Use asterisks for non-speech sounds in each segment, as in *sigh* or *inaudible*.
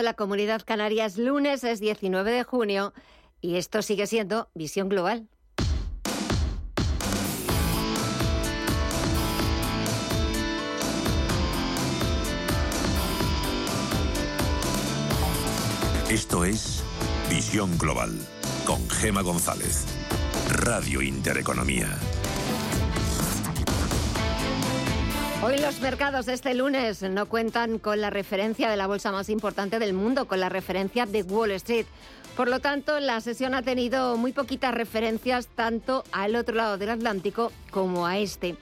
la Comunidad Canaria es lunes, es 19 de junio y esto sigue siendo Visión Global. Esto es Visión Global con Gema González, Radio Intereconomía. Hoy los mercados este lunes no cuentan con la referencia de la bolsa más importante del mundo, con la referencia de Wall Street. Por lo tanto, la sesión ha tenido muy poquitas referencias tanto al otro lado del Atlántico como a este.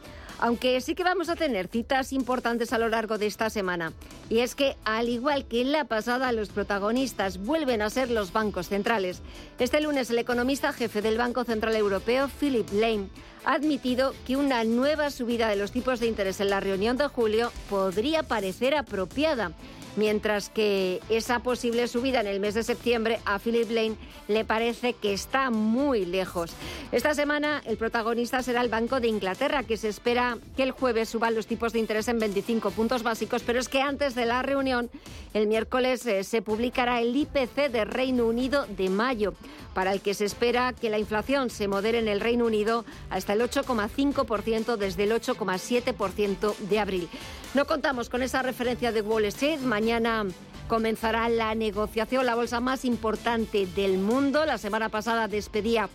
Aunque sí que vamos a tener citas importantes a lo largo de esta semana. Y es que, al igual que en la pasada, los protagonistas vuelven a ser los bancos centrales. Este lunes, el economista jefe del Banco Central Europeo, Philip Lane, ha admitido que una nueva subida de los tipos de interés en la reunión de julio podría parecer apropiada mientras que esa posible subida en el mes de septiembre a Philip Lane le parece que está muy lejos. Esta semana el protagonista será el Banco de Inglaterra, que se espera que el jueves suban los tipos de interés en 25 puntos básicos, pero es que antes de la reunión, el miércoles eh, se publicará el IPC de Reino Unido de mayo, para el que se espera que la inflación se modere en el Reino Unido hasta el 8,5% desde el 8,7% de abril. No contamos con esa referencia de Wall Street. Mañana comenzará la negociación, la bolsa más importante del mundo. La semana pasada despedía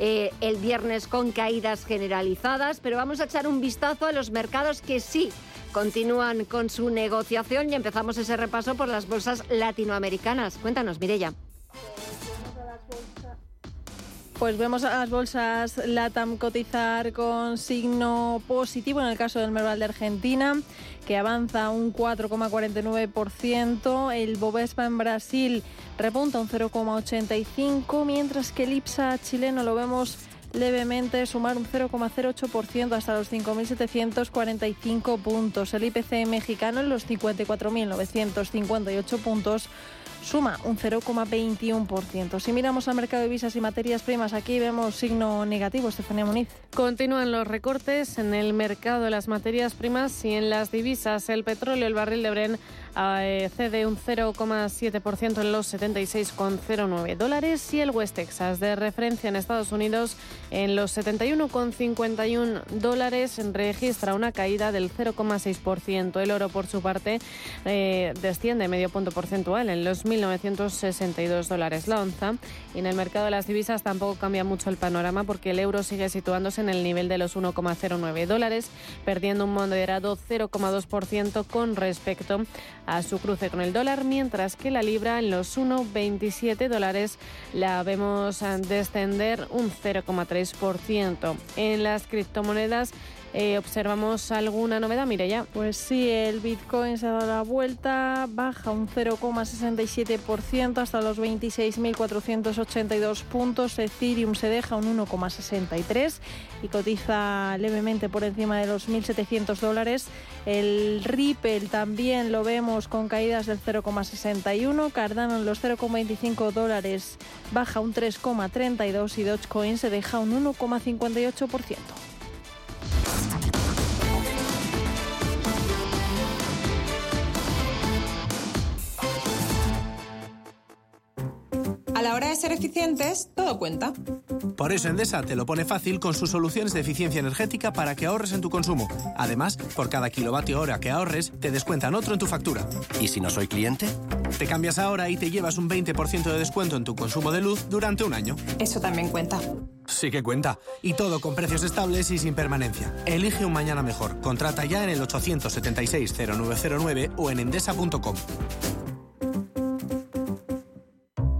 eh, el viernes con caídas generalizadas, pero vamos a echar un vistazo a los mercados que sí continúan con su negociación y empezamos ese repaso por las bolsas latinoamericanas. Cuéntanos, Mirella. Pues vemos a las bolsas LATAM cotizar con signo positivo en el caso del Merval de Argentina, que avanza un 4,49%. El Bovespa en Brasil repunta un 0,85%, mientras que el IPSA chileno lo vemos levemente sumar un 0,08% hasta los 5.745 puntos. El IPC mexicano en los 54.958 puntos suma un 0,21%. Si miramos al mercado de visas y materias primas, aquí vemos signo negativo, Estefanía Muniz. Continúan los recortes en el mercado de las materias primas y en las divisas. El petróleo, el barril de Bren eh, cede un 0,7% en los 76,09 dólares y el West Texas de referencia en Estados Unidos en los 71,51 dólares registra una caída del 0,6%. El oro, por su parte, eh, desciende medio punto porcentual en los 1.962 dólares la onza. Y en el mercado de las divisas tampoco cambia mucho el panorama porque el euro sigue situándose en el nivel de los 1,09 dólares, perdiendo un moderado 0,2% con respecto a su cruce con el dólar, mientras que la libra en los 1,27 dólares la vemos descender un 0,3%. En las criptomonedas eh, ¿Observamos alguna novedad, ya. Pues sí, el Bitcoin se ha dado la vuelta, baja un 0,67% hasta los 26.482 puntos. Ethereum se deja un 1,63 y cotiza levemente por encima de los 1.700 dólares. El Ripple también lo vemos con caídas del 0,61. Cardano en los 0,25 dólares baja un 3,32 y Dogecoin se deja un 1,58%. A la hora de ser eficientes, todo cuenta. Por eso Endesa te lo pone fácil con sus soluciones de eficiencia energética para que ahorres en tu consumo. Además, por cada kilovatio hora que ahorres, te descuentan otro en tu factura. ¿Y si no soy cliente? Te cambias ahora y te llevas un 20% de descuento en tu consumo de luz durante un año. Eso también cuenta. Sí que cuenta. Y todo con precios estables y sin permanencia. Elige un mañana mejor. Contrata ya en el 876-0909 o en endesa.com.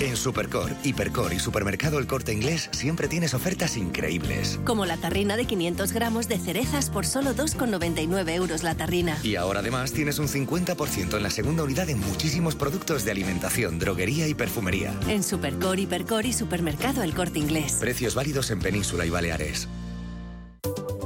En Supercor, Hipercor y Supermercado El Corte Inglés siempre tienes ofertas increíbles. Como la tarrina de 500 gramos de cerezas por solo 2,99 euros la tarrina. Y ahora además tienes un 50% en la segunda unidad en muchísimos productos de alimentación, droguería y perfumería. En Supercor, Hipercor y Supermercado El Corte Inglés. Precios válidos en Península y Baleares.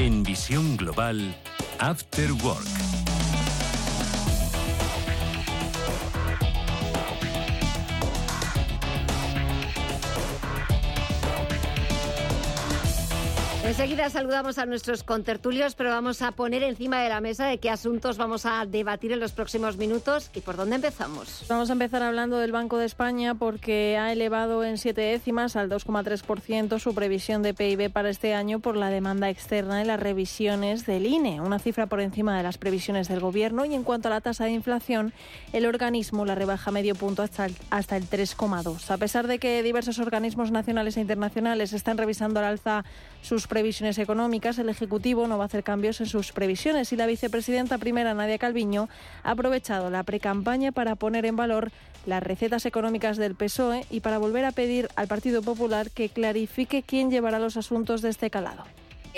En Visión Global, After Work. Enseguida saludamos a nuestros contertulios, pero vamos a poner encima de la mesa de qué asuntos vamos a debatir en los próximos minutos y por dónde empezamos. Vamos a empezar hablando del Banco de España porque ha elevado en siete décimas al 2,3% su previsión de PIB para este año por la demanda externa y las revisiones del INE, una cifra por encima de las previsiones del Gobierno. Y en cuanto a la tasa de inflación, el organismo la rebaja medio punto hasta el, hasta el 3,2. A pesar de que diversos organismos nacionales e internacionales están revisando al alza sus previsiones, económicas, el Ejecutivo no va a hacer cambios en sus previsiones y la vicepresidenta primera, Nadia Calviño, ha aprovechado la precampaña para poner en valor las recetas económicas del PSOE y para volver a pedir al Partido Popular que clarifique quién llevará los asuntos de este calado.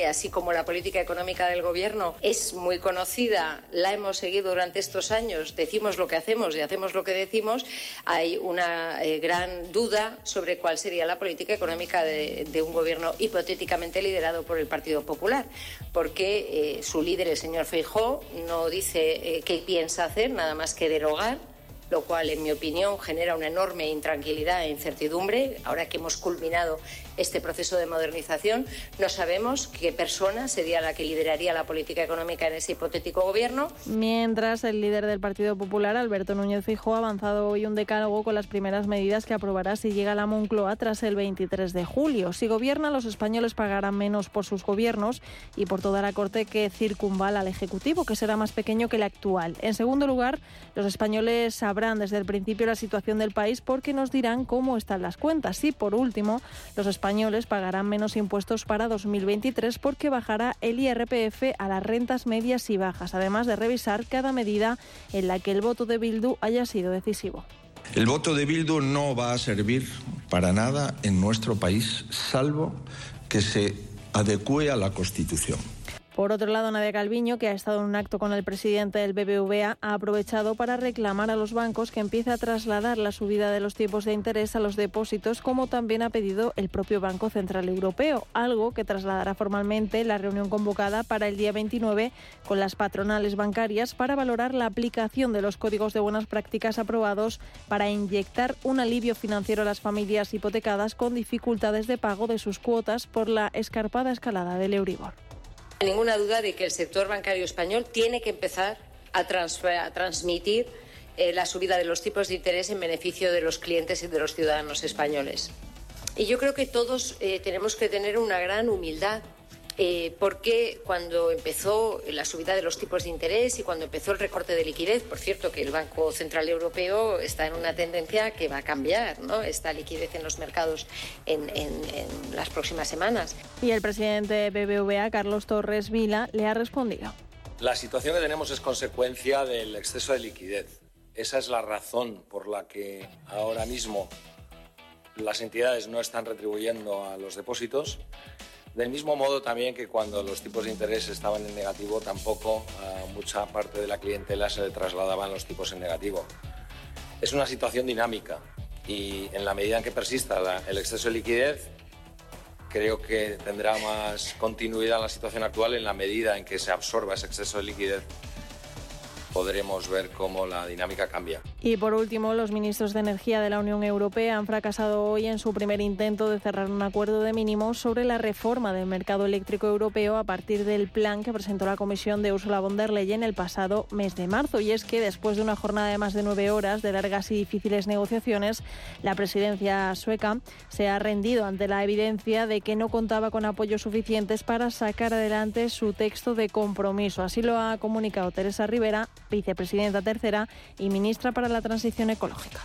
Así como la política económica del Gobierno es muy conocida, la hemos seguido durante estos años, decimos lo que hacemos y hacemos lo que decimos, hay una eh, gran duda sobre cuál sería la política económica de, un Gobierno hipotéticamente liderado por el Partido Popular, porque eh, su líder, el señor Feijó, no dice eh, qué piensa hacer, nada más que derogar lo cual, en mi opinión, genera una enorme intranquilidad e incertidumbre. Ahora que hemos culminado este proceso de modernización, no sabemos qué persona sería la que lideraría la política económica en ese hipotético gobierno. Mientras, el líder del Partido Popular, Alberto Núñez Fijó, ha avanzado hoy un decálogo con las primeras medidas que aprobará si llega a la Moncloa tras el 23 de julio. Si gobierna, los españoles pagarán menos por sus gobiernos y por toda la corte que circunvala al Ejecutivo, que será más pequeño que el actual. En segundo lugar, los españoles sabrán desde el principio la situación del país porque nos dirán cómo están las cuentas. Y por último, los españoles pagarán menos impuestos para 2023 porque bajará el IRPF a las rentas medias y bajas, además de revisar cada medida en la que el voto de Bildu haya sido decisivo. El voto de Bildu no va a servir para nada en nuestro país, salvo que se adecue a la Constitución. Por otro lado, Nadia Calviño, que ha estado en un acto con el presidente del BBVA, ha aprovechado para reclamar a los bancos que empiece a trasladar la subida de los tipos de interés a los depósitos, como también ha pedido el propio Banco Central Europeo, algo que trasladará formalmente la reunión convocada para el día 29 con las patronales bancarias para valorar la aplicación de los códigos de buenas prácticas aprobados para inyectar un alivio financiero a las familias hipotecadas con dificultades de pago de sus cuotas por la escarpada escalada del Euribor ninguna duda de que el sector bancario español tiene que empezar a, transmitir eh, la subida de los tipos de interés en beneficio de los clientes y de los ciudadanos españoles. Y yo creo que todos eh, tenemos que tener una gran humildad eh, porque cuando empezó la subida de los tipos de interés y cuando empezó el recorte de liquidez, por cierto que el Banco Central Europeo está en una tendencia que va a cambiar, ¿no? Esta liquidez en los mercados en, en las próximas semanas. Y el presidente de BBVA, Carlos Torres Vila, le ha respondido. La situación que tenemos es consecuencia del exceso de liquidez. Esa es la razón por la que ahora mismo las entidades no están retribuyendo a los depósitos del mismo modo también que cuando los tipos de interés estaban en negativo, tampoco a mucha parte de la clientela se le trasladaban los tipos en negativo. Es una situación dinámica y en la medida en que persista el exceso de liquidez, creo que tendrá más continuidad la situación actual en la medida en que se absorba ese exceso de liquidez. Podremos ver cómo la dinámica cambia. Y por último, los ministros de Energía de la Unión Europea han fracasado hoy en su primer intento de cerrar un acuerdo de mínimos sobre la reforma del mercado eléctrico europeo a partir del plan que presentó la Comisión de Ursula von der Leyen el pasado mes de marzo. Y es que después de una jornada de más de nueve horas de largas y difíciles negociaciones, la presidencia sueca se ha rendido ante la evidencia de que no contaba con apoyos suficientes para sacar adelante su texto de compromiso. Así lo ha comunicado Teresa Rivera, vicepresidenta tercera y ministra para la transición ecológica.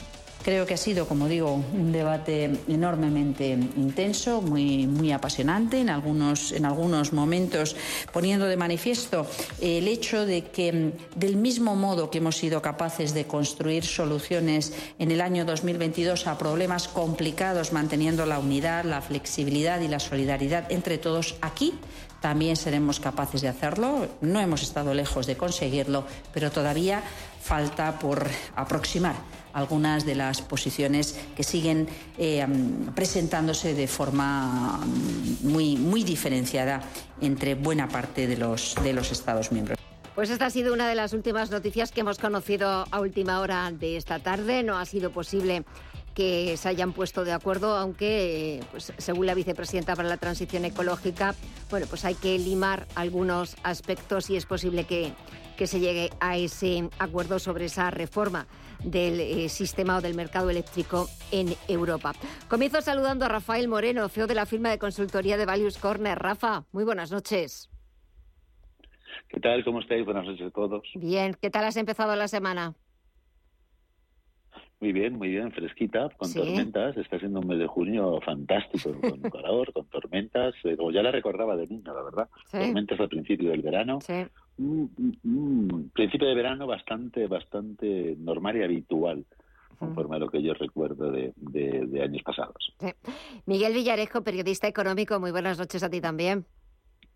Creo que ha sido, como digo, un debate enormemente intenso, muy, muy apasionante, en algunos, en algunos momentos poniendo de manifiesto el hecho de que, del mismo modo que hemos sido capaces de construir soluciones en el año 2022 a problemas complicados, manteniendo la unidad, la flexibilidad y la solidaridad entre todos, aquí también seremos capaces de hacerlo. No hemos estado lejos de conseguirlo, pero todavía falta por aproximar algunas de las posiciones que siguen eh, presentándose de forma muy, muy diferenciada entre buena parte de los, de los Estados miembros. Pues esta ha sido una de las últimas noticias que hemos conocido a última hora de esta tarde. No ha sido posible que se hayan puesto de acuerdo, aunque, pues, según la vicepresidenta para la transición ecológica, bueno, pues hay que limar algunos aspectos y es posible que, que se llegue a ese acuerdo sobre esa reforma del eh, sistema o del mercado eléctrico en Europa. Comienzo saludando a Rafael Moreno, CEO de la firma de consultoría de Values Corner. Rafa, muy buenas noches. ¿Qué tal? ¿Cómo estáis? Buenas noches a todos. Bien, ¿qué tal has empezado la semana? Muy bien, muy bien, fresquita, con tormentas. Está siendo un mes de junio fantástico, con *laughs* calor, con tormentas. Eh, como ya la recordaba de niño, la verdad. Tormentas al principio del verano. Sí. Mm, mm, mm. principio de verano bastante, bastante normal y habitual conforme a lo que yo recuerdo de, de, años pasados. Miguel Villarejo, periodista económico, muy buenas noches a ti también.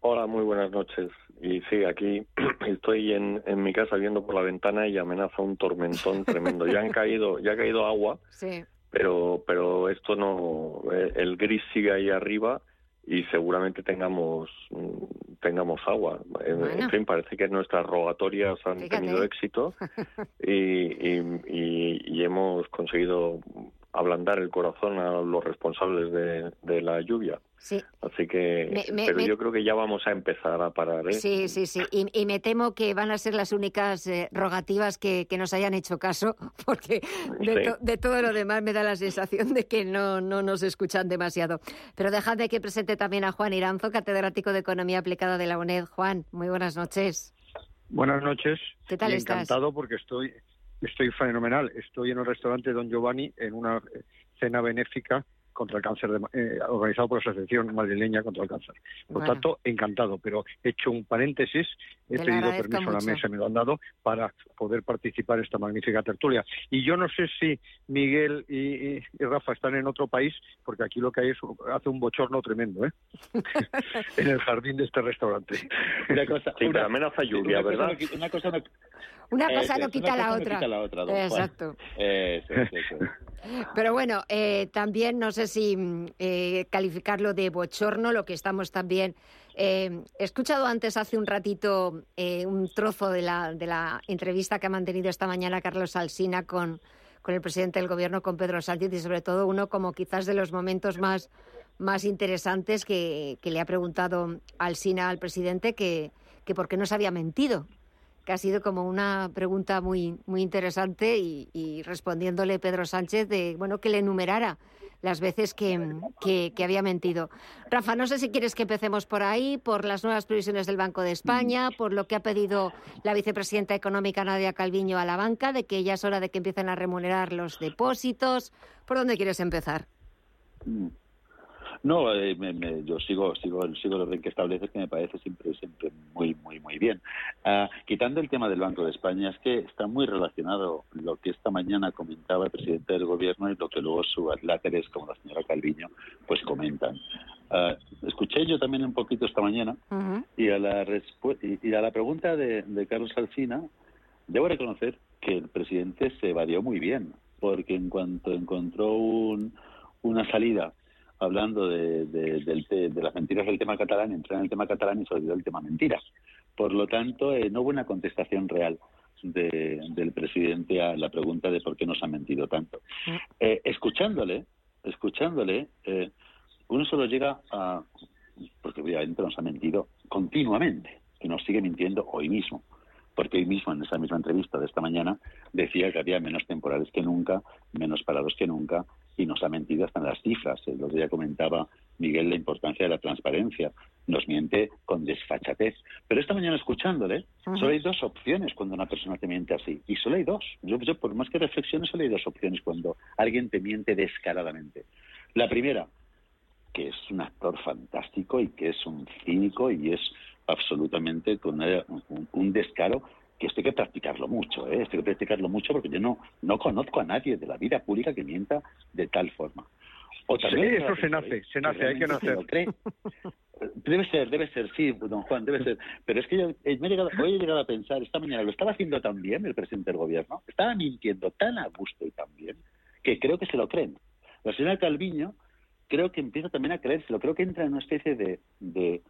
Hola, muy buenas noches. Y sí, aquí *clears throat* estoy en, en mi casa viendo por la ventana y amenaza un tormentón tremendo. Ya han *laughs* caído, ya ha caído agua, sí. pero, pero esto no, eh, el gris sigue ahí arriba y seguramente tengamos tengamos agua. En fin, parece que nuestras rogatorias han tenido éxito *laughs* y, y, y, hemos conseguido ablandar el corazón a los responsables de, de la lluvia. Sí. Así que, pero yo creo que ya vamos a empezar a parar. ¿eh? Sí, sí, sí. Y, me temo que van a ser las únicas eh, rogativas que, que, nos hayan hecho caso, *laughs* porque de, de, todo lo demás me da la sensación de que no, no nos escuchan demasiado. Pero dejadme que presente también a Juan Iranzo, catedrático de Economía Aplicada de la UNED. Juan, muy buenas noches. Buenas noches. ¿Qué tal estás? Encantado porque estoy, estoy fenomenal. Estoy en el restaurante Don Giovanni en una cena benéfica contra el cáncer, eh, organizado por la Asociación Madrileña contra el Cáncer. Por tanto, encantado, pero he hecho un paréntesis, he pedido permiso a la mesa, me lo han dado, para poder participar en esta magnífica tertulia. Y yo no sé si Miguel y, Rafa están en otro país, porque aquí lo que hay es hace un bochorno tremendo, ¿eh? *laughs* en el jardín de este restaurante. Una cosa, sí, una, amenaza lluvia, ¿verdad? una cosa no, una cosa no quita, la, otra. Exacto. Pero bueno, eh, también no sé si mm, eh, calificarlo de bochorno, lo que estamos también. Eh, he escuchado antes, hace un ratito, un trozo de la, de la entrevista que ha mantenido esta mañana Carlos Alsina con, con el presidente del gobierno, con Pedro Sánchez, y sobre todo uno como quizás de los momentos más, más interesantes que, que le ha preguntado Alsina al presidente que, que por qué no se había mentido que ha sido como una pregunta muy, muy interesante y, respondiéndole Pedro Sánchez de, bueno, que le enumerara las veces que, que, había mentido. Rafa, no sé si quieres que empecemos por ahí, por las nuevas previsiones del Banco de España, por lo que ha pedido la vicepresidenta económica Nadia Calviño a la banca, de que ya es hora de que empiecen a remunerar los depósitos. ¿Por dónde quieres empezar? No, eh, yo sigo sigo sigo el orden que establece que me parece siempre siempre muy muy muy bien. Ah, quitando el tema del Banco de España es que está muy relacionado lo que esta mañana comentaba el presidente del gobierno y lo que luego sus láteres como la señora Calviño pues comentan. Ah, escuché yo también un poquito esta mañana y a la y, a la pregunta de, de Carlos Alcina debo reconocer que el presidente se evadió muy bien porque en cuanto encontró un, una salida hablando de, de, las mentiras del tema catalán, entró en el tema catalán y se olvidó el tema mentiras. Por lo tanto, eh, no hubo una contestación real del presidente a la pregunta de por qué nos ha mentido tanto. Mm. Eh, escuchándole, escuchándole, eh, uno solo llega a, porque obviamente nos ha mentido continuamente, y nos sigue mintiendo hoy mismo porque hoy mismo en esa misma entrevista de esta mañana decía que había menos temporales que nunca, menos parados que nunca, y nos ha mentido hasta en las cifras. El otro día comentaba Miguel la importancia de la transparencia. Nos miente con desfachatez. Pero esta mañana escuchándole, solo hay dos opciones cuando una persona te miente así. Y solo hay dos. Yo, por más que reflexiones, solo hay dos opciones cuando alguien te miente descaradamente. La primera, que es un actor fantástico y que es un cínico y es absolutamente con un, descaro que esto hay que practicarlo mucho, ¿eh? esto hay que practicarlo mucho porque yo no, no conozco a nadie de la vida pública que mienta de tal forma. O también eso se nace, se nace, hay que nacer. Debe ser, debe ser, sí, don Juan, debe ser. Pero es que yo eh, me he llegado, hoy he llegado a pensar, esta mañana lo estaba haciendo tan bien el presidente del gobierno, estaba mintiendo tan a gusto y tan bien, que creo que se lo creen. La señora Calviño creo que empieza también a creérselo, creo que entra en una especie de, de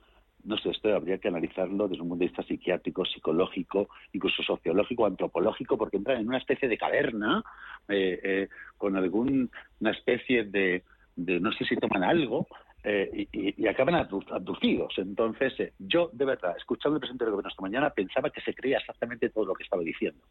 no sé, esto habría que analizarlo desde un punto de vista psiquiátrico, psicológico, incluso sociológico, antropológico, porque entran en una especie de caverna eh, eh, con alguna especie de, no sé si toman algo, eh, y, acaban abducidos. Entonces, yo, de verdad, escuchando el presidente del gobierno esta mañana, pensaba que se creía exactamente todo lo que estaba diciendo.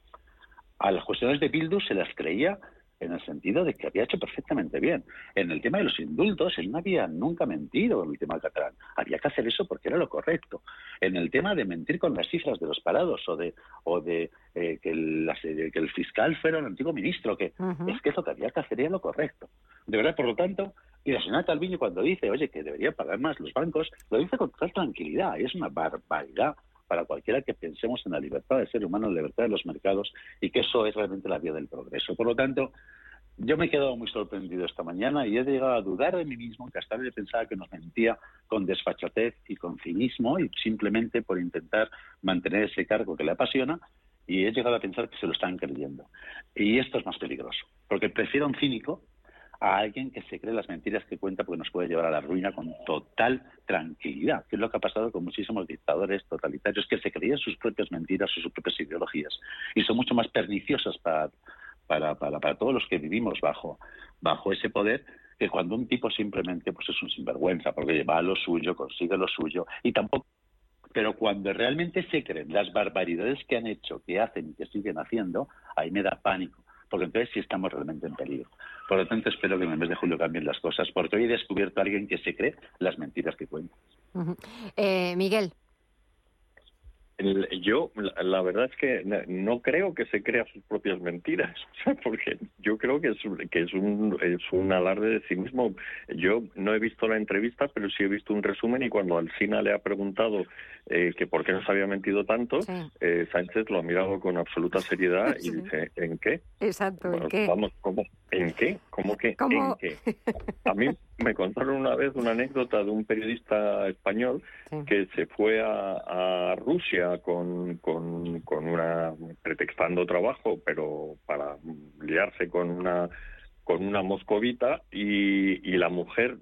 A las cuestiones de Bildu se las creía en el sentido de que había hecho perfectamente bien. En el tema de los indultos, él no había nunca mentido en el tema catalán. Había que hacer eso porque era lo correcto. En el tema de mentir con las cifras de los parados o de, o de eh, que, el, que, el, fiscal fuera un antiguo ministro, que es que lo que había que hacer era lo correcto. De verdad, por lo tanto, y la señora Calviño cuando dice, oye, que deberían pagar más los bancos, lo dice con total tranquilidad. Y es una barbaridad para cualquiera que pensemos en la libertad del ser humano, en la libertad de los mercados y que eso es realmente la vía del progreso. Por lo tanto, yo me he quedado muy sorprendido esta mañana y he llegado a dudar de mí mismo, que hasta vez pensaba que nos mentía con desfachatez y con cinismo y simplemente por intentar mantener ese cargo que le apasiona y he llegado a pensar que se lo están creyendo. Y esto es más peligroso, porque prefiero un cínico a alguien que se cree las mentiras que cuenta porque nos puede llevar a la ruina con total tranquilidad, que es lo que ha pasado con muchísimos dictadores totalitarios que se creían sus propias mentiras o sus propias ideologías y son mucho más perniciosas para, para, para, para todos los que vivimos bajo, bajo ese poder que cuando un tipo simplemente pues es un sinvergüenza porque va a lo suyo, consigue lo suyo y tampoco pero cuando realmente se creen las barbaridades que han hecho, que hacen y que siguen haciendo, ahí me da pánico porque entonces sí estamos realmente en peligro. Por lo tanto, espero que en el mes de julio cambien las cosas, porque hoy he descubierto a alguien que se cree las mentiras que cuenta. Eh, Miguel yo, la, verdad es que no creo que se crea sus propias mentiras, *laughs* porque yo creo que es, que es, un, es un alarde de sí mismo. Yo no he visto la entrevista, pero sí he visto un resumen y cuando Alcina le ha preguntado eh, que por qué nos había mentido tanto, eh, Sánchez lo ha mirado con absoluta seriedad y *laughs* dice, ¿en qué? Exacto, ¿en qué? Vamos, ¿cómo? ¿En qué? ¿Cómo que? ¿En qué? A mí me contaron una vez una anécdota de un periodista español que se fue a, Rusia con, con, con, una pretextando trabajo, pero para liarse con una con una moscovita y, y la mujer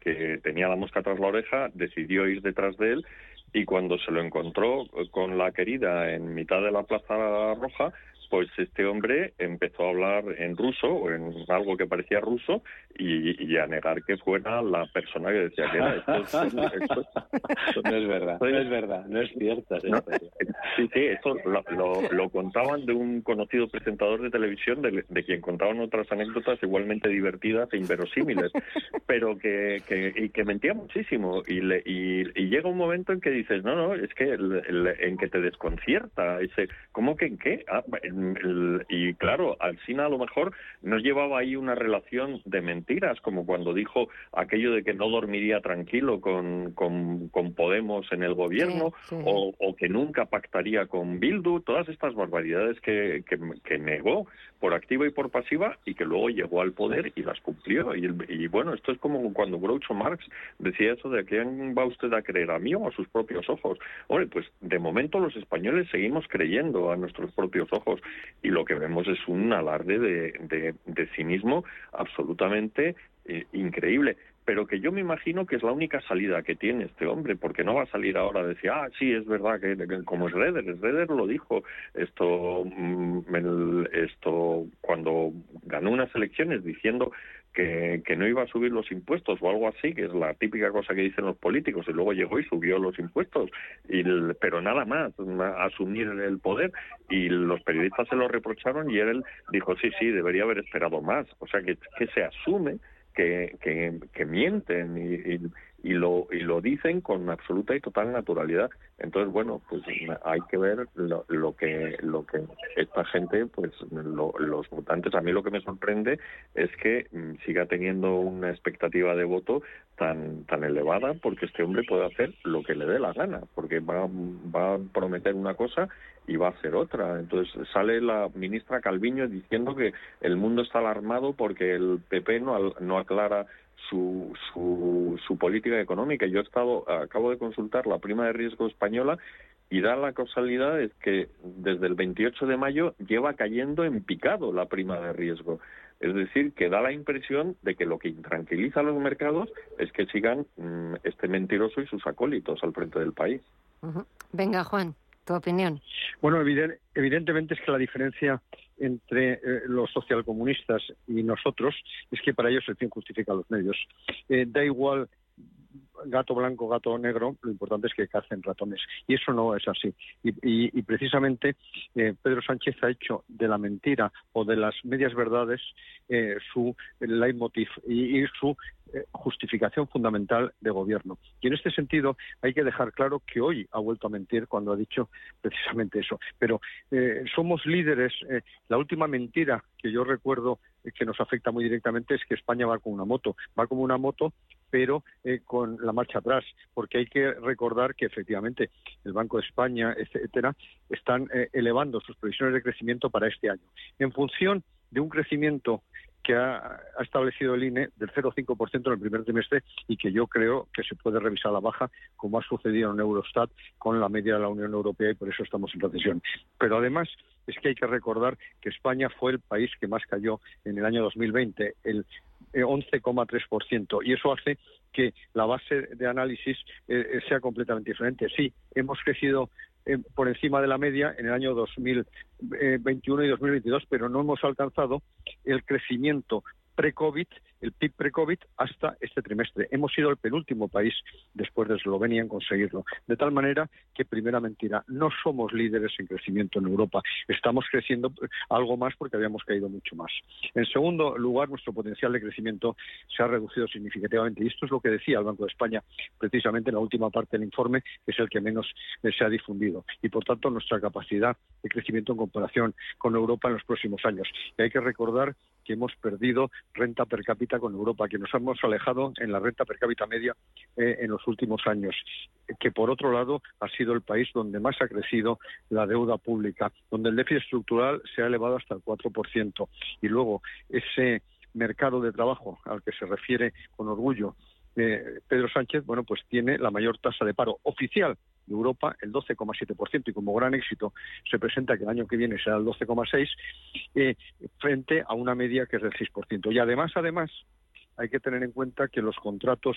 que tenía la mosca tras la oreja decidió ir detrás de él y cuando se lo encontró con la querida en mitad de la Plaza Roja, pues este hombre empezó a hablar en ruso, o en algo que parecía ruso, y, a negar que fuera la persona que decía que era. *laughs* Esto, no es verdad, no es verdad, no es cierto. sí, sí, esto lo, contaban de un conocido presentador de televisión, de, quien contaban otras anécdotas igualmente divertidas e inverosímiles, *laughs* pero que, que, y que mentía muchísimo. Y, le, y, llega un momento en que dices, no, no, es que en que te desconcierta. Ese, ¿Cómo que en qué? Ah, y claro, Alcina a lo mejor no llevaba ahí una relación de mentiras, como cuando dijo aquello de que no dormiría tranquilo con, con, Podemos en el gobierno O, que nunca pactaría con Bildu, todas estas barbaridades que, que, negó por activa y por pasiva y que luego llegó al poder y las cumplió. Y, y bueno, esto es como cuando Groucho Marx decía eso de quién va usted a creer, a mí o a sus propios ojos. Hombre, pues de momento los españoles seguimos creyendo a nuestros propios ojos y lo que vemos es un alarde de, cinismo absolutamente eh, increíble. Pero que yo me imagino que es la única salida que tiene este hombre, porque no va a salir ahora a decir, ah, sí, es verdad que, como Schroeder, Schroeder lo dijo, esto, mm, esto cuando ganó unas elecciones diciendo que, que, no iba a subir los impuestos o algo así, que es la típica cosa que dicen los políticos, y luego llegó y subió los impuestos, y pero nada más, asumir el poder, y los periodistas se lo reprocharon y él dijo, sí, sí, debería haber esperado más, o sea que, que se asume que, que, que mienten y, y lo, y lo dicen con absoluta y total naturalidad. Entonces, bueno, pues hay que ver lo, lo que lo que esta gente, pues los votantes, a mí lo que me sorprende es que mm, siga teniendo una expectativa de voto tan tan elevada porque este hombre puede hacer lo que le dé la gana, porque va, va a prometer una cosa y va a hacer otra. Entonces sale la ministra Calviño diciendo que el mundo está alarmado porque el PP no, no aclara su, su, su política económica. Yo he estado, acabo de consultar la prima de riesgo española y da la causalidad es que desde el 28 de mayo lleva cayendo en picado la prima de riesgo. Es decir, que da la impresión de que lo que intranquiliza a los mercados es que sigan mm, este mentiroso y sus acólitos al frente del país. Venga, Juan tu opinión. Bueno, evidentemente es que la diferencia entre eh, los socialcomunistas y nosotros es que para ellos el fin justifica los medios. Eh, da igual gato blanco, gato negro, lo importante es que cacen ratones. Y eso no es así. Y, precisamente eh, Pedro Sánchez ha hecho de la mentira o de las medias verdades eh, su leitmotiv y, su eh, justificación fundamental de gobierno. Y en este sentido hay que dejar claro que hoy ha vuelto a mentir cuando ha dicho precisamente eso. Pero somos líderes. la última mentira que yo recuerdo que nos afecta muy directamente es que España va con una moto. Va como una moto, pero eh, con la marcha atrás, porque hay que recordar que efectivamente el Banco de España, etcétera, están eh, elevando sus previsiones de crecimiento para este año. En función de un crecimiento que ha, establecido el INE del 0,5% en el primer trimestre y que yo creo que se puede revisar a la baja, como ha sucedido en Eurostat con la media de la Unión Europea y por eso estamos en recesión. Pero además es que hay que recordar que España fue el país que más cayó en el año 2020, el 11,3%. Y eso hace que la base de análisis eh, sea completamente diferente. Sí, hemos crecido eh, por encima de la media en el año 2021 y 2022, pero no hemos alcanzado el crecimiento pre-COVID el PIB pre-COVID hasta este trimestre. Hemos sido el penúltimo país después de Eslovenia en conseguirlo. De tal manera que, primera mentira, no somos líderes en crecimiento en Europa. Estamos creciendo algo más porque habíamos caído mucho más. En segundo lugar, nuestro potencial de crecimiento se ha reducido significativamente. Y esto es lo que decía el Banco de España precisamente en la última parte del informe, que es el que menos se ha difundido. Y, por tanto, nuestra capacidad de crecimiento en comparación con Europa en los próximos años. Y hay que recordar que hemos perdido renta per cápita con Europa, que nos hemos alejado en la renta per cápita media eh, en los últimos años, que por otro lado ha sido el país donde más ha crecido la deuda pública, donde el déficit estructural se ha elevado hasta el 4%. Y luego ese mercado de trabajo al que se refiere con orgullo eh, Pedro Sánchez, bueno, pues tiene la mayor tasa de paro oficial de Europa, el 12,7%, y como gran éxito se presenta que el año que viene será el 12,6%, eh, frente a una media que es del 6%. Y además, además, hay que tener en cuenta que los contratos,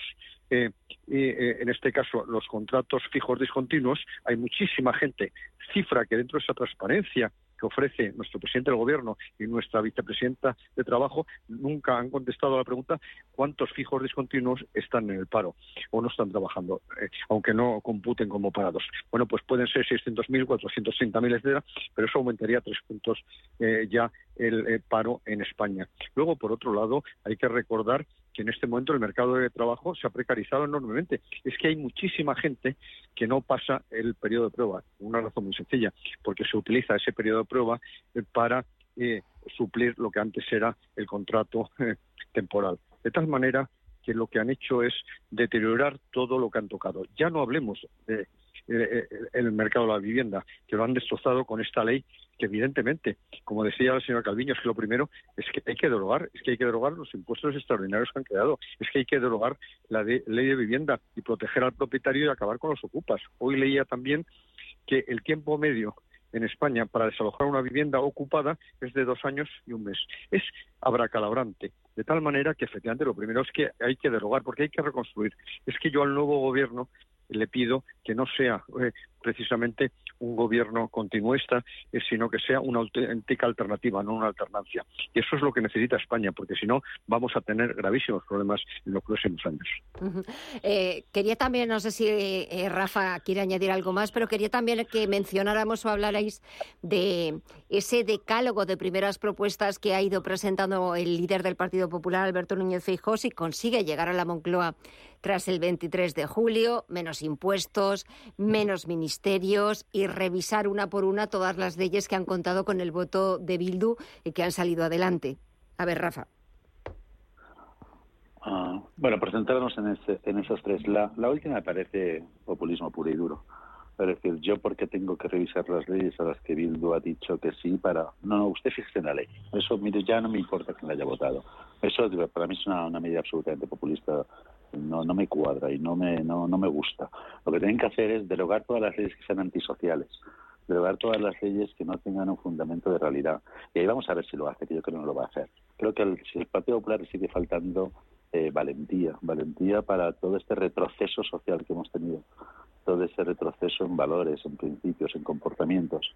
eh, eh, en este caso los contratos fijos discontinuos, hay muchísima gente, cifra que dentro de esa transparencia que ofrece nuestro presidente del gobierno y nuestra vicepresidenta de trabajo nunca han contestado a la pregunta cuántos fijos discontinuos están en el paro o no están trabajando, eh, aunque no computen como parados. Bueno, pues pueden ser 600.000, 430.000, etcétera, pero eso aumentaría tres puntos eh, ya el eh, paro en España. Luego, por otro lado, hay que recordar que en este momento el mercado de trabajo se ha precarizado enormemente. Es que hay muchísima gente que no pasa el periodo de prueba. Una razón muy sencilla, porque se utiliza ese periodo de prueba eh, para eh, suplir lo que antes era el contrato eh, temporal. De tal manera que lo que han hecho es deteriorar todo lo que han tocado. Ya no hablemos de el mercado de la vivienda, que lo han destrozado con esta ley que evidentemente, como decía la señora Calviño, es que lo primero es que hay que derogar, es que hay que derogar los impuestos extraordinarios que han quedado, es que hay que derogar la ley de vivienda y proteger al propietario y acabar con los ocupas. Hoy leía también que el tiempo medio en España para desalojar una vivienda ocupada es de dos años y un mes. Es abracalabrante. De tal manera que efectivamente lo primero es que hay que derogar, porque hay que reconstruir. Es que yo al nuevo gobierno le pido que no sea eh, precisamente un gobierno continuista, eh, sino que sea una auténtica alternativa, no una alternancia. Y eso es lo que necesita España, porque si no vamos a tener gravísimos problemas en los próximos años. Eh, quería también, no sé si Rafa quiere añadir algo más, pero quería también que mencionáramos o hablarais de ese decálogo de primeras propuestas que ha ido presentando el líder del Partido Popular, Alberto Núñez Feijóo, y consigue llegar a la Moncloa tras el 23 de julio, menos impuestos, menos ministerios y revisar una por una todas las leyes que han contado con el voto de Bildu y que han salido adelante. A ver, Rafa. Ah, bueno, por centrarnos en, en esos tres. La, última me parece populismo puro y duro. Es decir, yo porque tengo que revisar las leyes a las que Bildu ha dicho que sí para... No, no, usted fíjese en la ley. Eso, mire, ya no me importa quién la haya votado. Eso para mí es una medida absolutamente populista no, no me cuadra y no me, no, no me gusta. Lo que tienen que hacer es derogar todas las leyes que sean antisociales, derogar todas las leyes que no tengan un fundamento de realidad. Y ahí vamos a ver si lo hace, que yo creo que no lo va a hacer. Creo que el, si el Partido Popular sigue faltando eh, valentía, valentía para todo este retroceso social que hemos tenido, todo ese retroceso en valores, en principios, en comportamientos.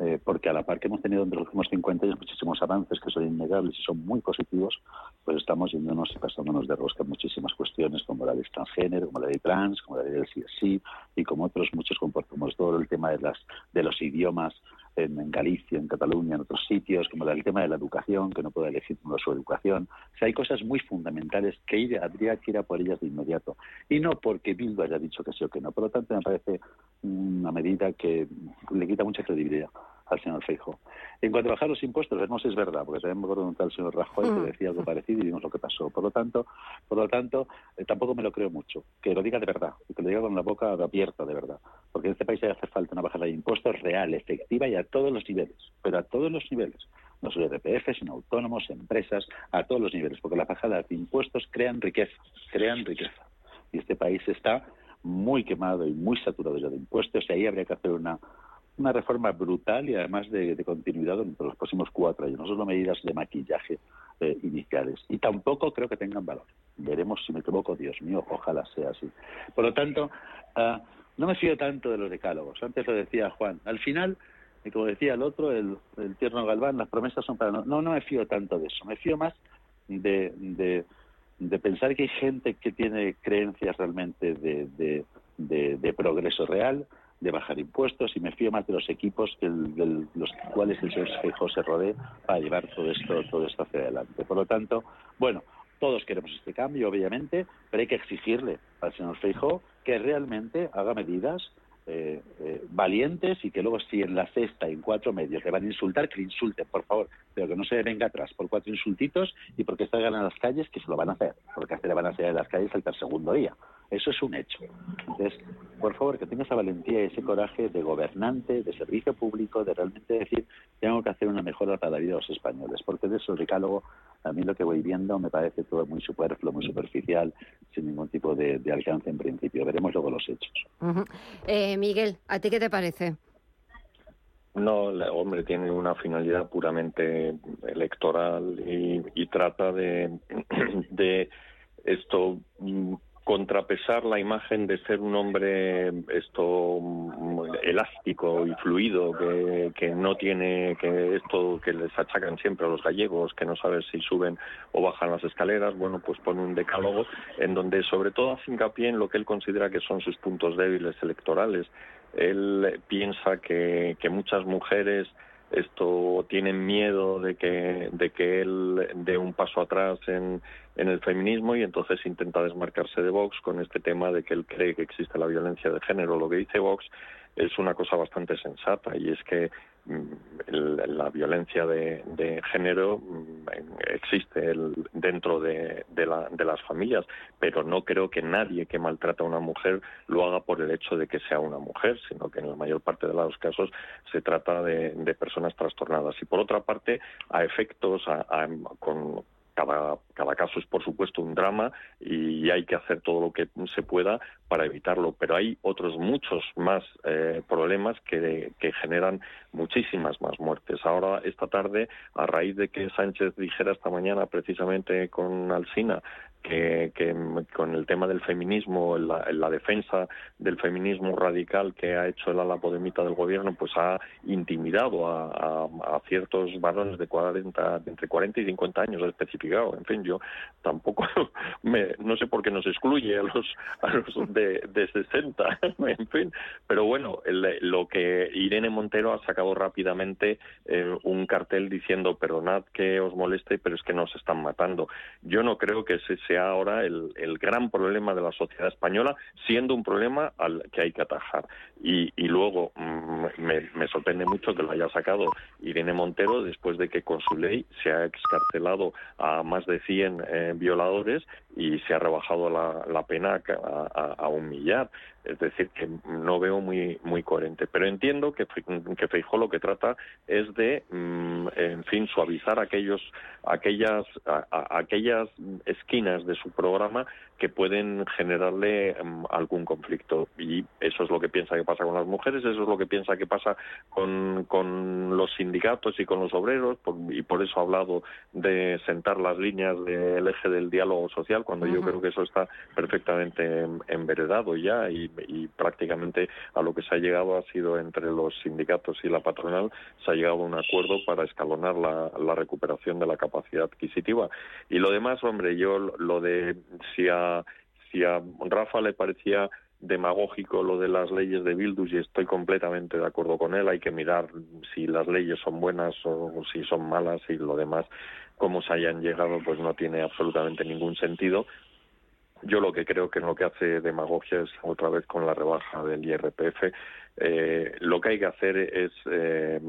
Eh, porque a la par que hemos tenido en los últimos 50 años muchísimos avances que son innegables y son muy positivos, pues estamos yéndonos y pasándonos de rosca en muchísimas cuestiones, como la de transgénero, como la de trans, como la de del sí y como otros muchos comportamientos, todo el tema de, las, de los idiomas en, Galicia, en Cataluña, en otros sitios, como el tema de la educación, que no puede elegir su educación. O sea, hay cosas muy fundamentales que habría que ir a por ellas de inmediato. Y no porque Bildu haya dicho que sí o que no. Por lo tanto, me parece una medida que le quita mucha credibilidad al señor Feijo. En cuanto a bajar los impuestos, vemos es verdad, porque también me acuerdo de señor Rajoy que mm. decía algo parecido y vimos lo que pasó. Por lo tanto, por lo tanto eh, tampoco me lo creo mucho. Que lo diga de verdad, que lo diga con la boca abierta de verdad. Porque en este país hace falta una bajada de impuestos real, efectiva y a todos los niveles, pero a todos los niveles. No solo RPF, sino autónomos, empresas, a todos los niveles, porque las bajadas de impuestos crean riqueza, crean riqueza. Y este país está muy quemado y muy saturado ya de impuestos y ahí habría que hacer una una reforma brutal y además de, continuidad durante los próximos cuatro años, no solo medidas de maquillaje eh, iniciales. Y tampoco creo que tengan valor. Veremos si me equivoco, Dios mío, ojalá sea así. Por lo tanto, ah, no me fío tanto de los decálogos. Antes lo decía Juan. Al final, y como decía el otro, el, tierno Galván, las promesas son para... No, no, me fío tanto de eso. Me fío más de, de, de pensar que hay gente que tiene creencias realmente de, de, de progreso real, de bajar impuestos y me fío más de los equipos que de los cuales el señor Feijóo se rodee para llevar todo esto, todo esto hacia adelante. Por lo tanto, bueno, todos queremos este cambio, obviamente, pero hay que exigirle al señor Feijóo que realmente haga medidas eh, eh, valientes y que luego si en la cesta, en cuatro medios, le van a insultar, que le insulten, por favor, pero que no se venga atrás por cuatro insultitos y porque salgan a las calles, que se lo van a hacer, porque se le van a hacer a las calles hasta el segundo día. Eso es un hecho. Entonces, por favor, que tenga esa valentía y ese coraje de gobernante, de servicio público, de realmente decir, tengo que hacer una mejora para la vida de los españoles, porque de eso el decálogo, a mí lo que voy viendo me parece todo muy superfluo, muy superficial, sin ningún tipo de, alcance en principio. Veremos luego los hechos. eh, Miguel, ¿a ti qué te parece? No, hombre, tiene una finalidad puramente electoral y, trata de, *clears throat* de esto mm, contrapesar la imagen de ser un hombre esto elástico y fluido que, que, no tiene que esto que les achacan siempre a los gallegos que no saben si suben o bajan las escaleras bueno pues pone un decálogo en donde sobre todo hace hincapié en lo que él considera que son sus puntos débiles electorales. Él piensa que, que muchas mujeres esto tienen miedo de que, de que él dé un paso atrás en, en el feminismo y entonces intenta desmarcarse de Vox con este tema de que él cree que existe la violencia de género. Lo que dice Vox es una cosa bastante sensata y es que mm, la violencia de, género mm, existe dentro de, las familias, pero no creo que nadie que maltrata a una mujer lo haga por el hecho de que sea una mujer, sino que en la mayor parte de los casos se trata de, personas trastornadas. Y por otra parte, a efectos, con, cada caso es, por supuesto, un drama y hay que hacer todo lo que se pueda para evitarlo. Pero hay otros muchos más eh, problemas que, que generan muchísimas más muertes. Ahora, esta tarde, a raíz de que Sánchez dijera esta mañana precisamente con Alsina que, con el tema del feminismo, la, la, defensa del feminismo radical que ha hecho el ala podemita del gobierno, pues ha intimidado a, ciertos varones de 40, de entre 40 y 50 años, especificado. En fin, yo tampoco *laughs* me, no sé por qué nos excluye a los, de, de 60, *laughs* en fin. Pero bueno, lo que Irene Montero ha sacado rápidamente eh, un cartel diciendo, perdonad que os moleste, pero es que nos están matando. Yo no creo que ese sea ahora el, gran problema de la sociedad española, siendo un problema al que hay que atajar. Y, luego mm, me, sorprende mucho que lo haya sacado Irene Montero después de que con su ley se ha excarcelado a más de 100 eh, violadores y se ha rebajado la, pena a, a un millar. Es decir, que no veo muy muy coherente. Pero entiendo que, que Feijó lo que trata es de, mm, en fin, suavizar aquellos, aquellas, aquellas esquinas de su programa que pueden generarle mm, algún conflicto. Y eso es lo que piensa que pasa con las mujeres, eso es lo que piensa que pasa con, con los sindicatos y con los obreros, y por eso ha hablado de sentar las líneas del eje del diálogo social, cuando yo creo que eso está perfectamente enveredado ya y, y, prácticamente a lo que se ha llegado ha sido entre los sindicatos y la patronal, se ha llegado a un acuerdo para escalonar la, la recuperación de la capacidad adquisitiva. Y lo demás, hombre, yo lo de si a si a Rafa le parecía demagógico lo de las leyes de Bildus y estoy completamente de acuerdo con él. Hay que mirar si las leyes son buenas o si son malas y lo demás, cómo se hayan llegado, pues no tiene absolutamente ningún sentido. Yo lo que creo que lo que hace demagogia es otra vez con la rebaja del IRPF. Eh, lo que hay que hacer es eh,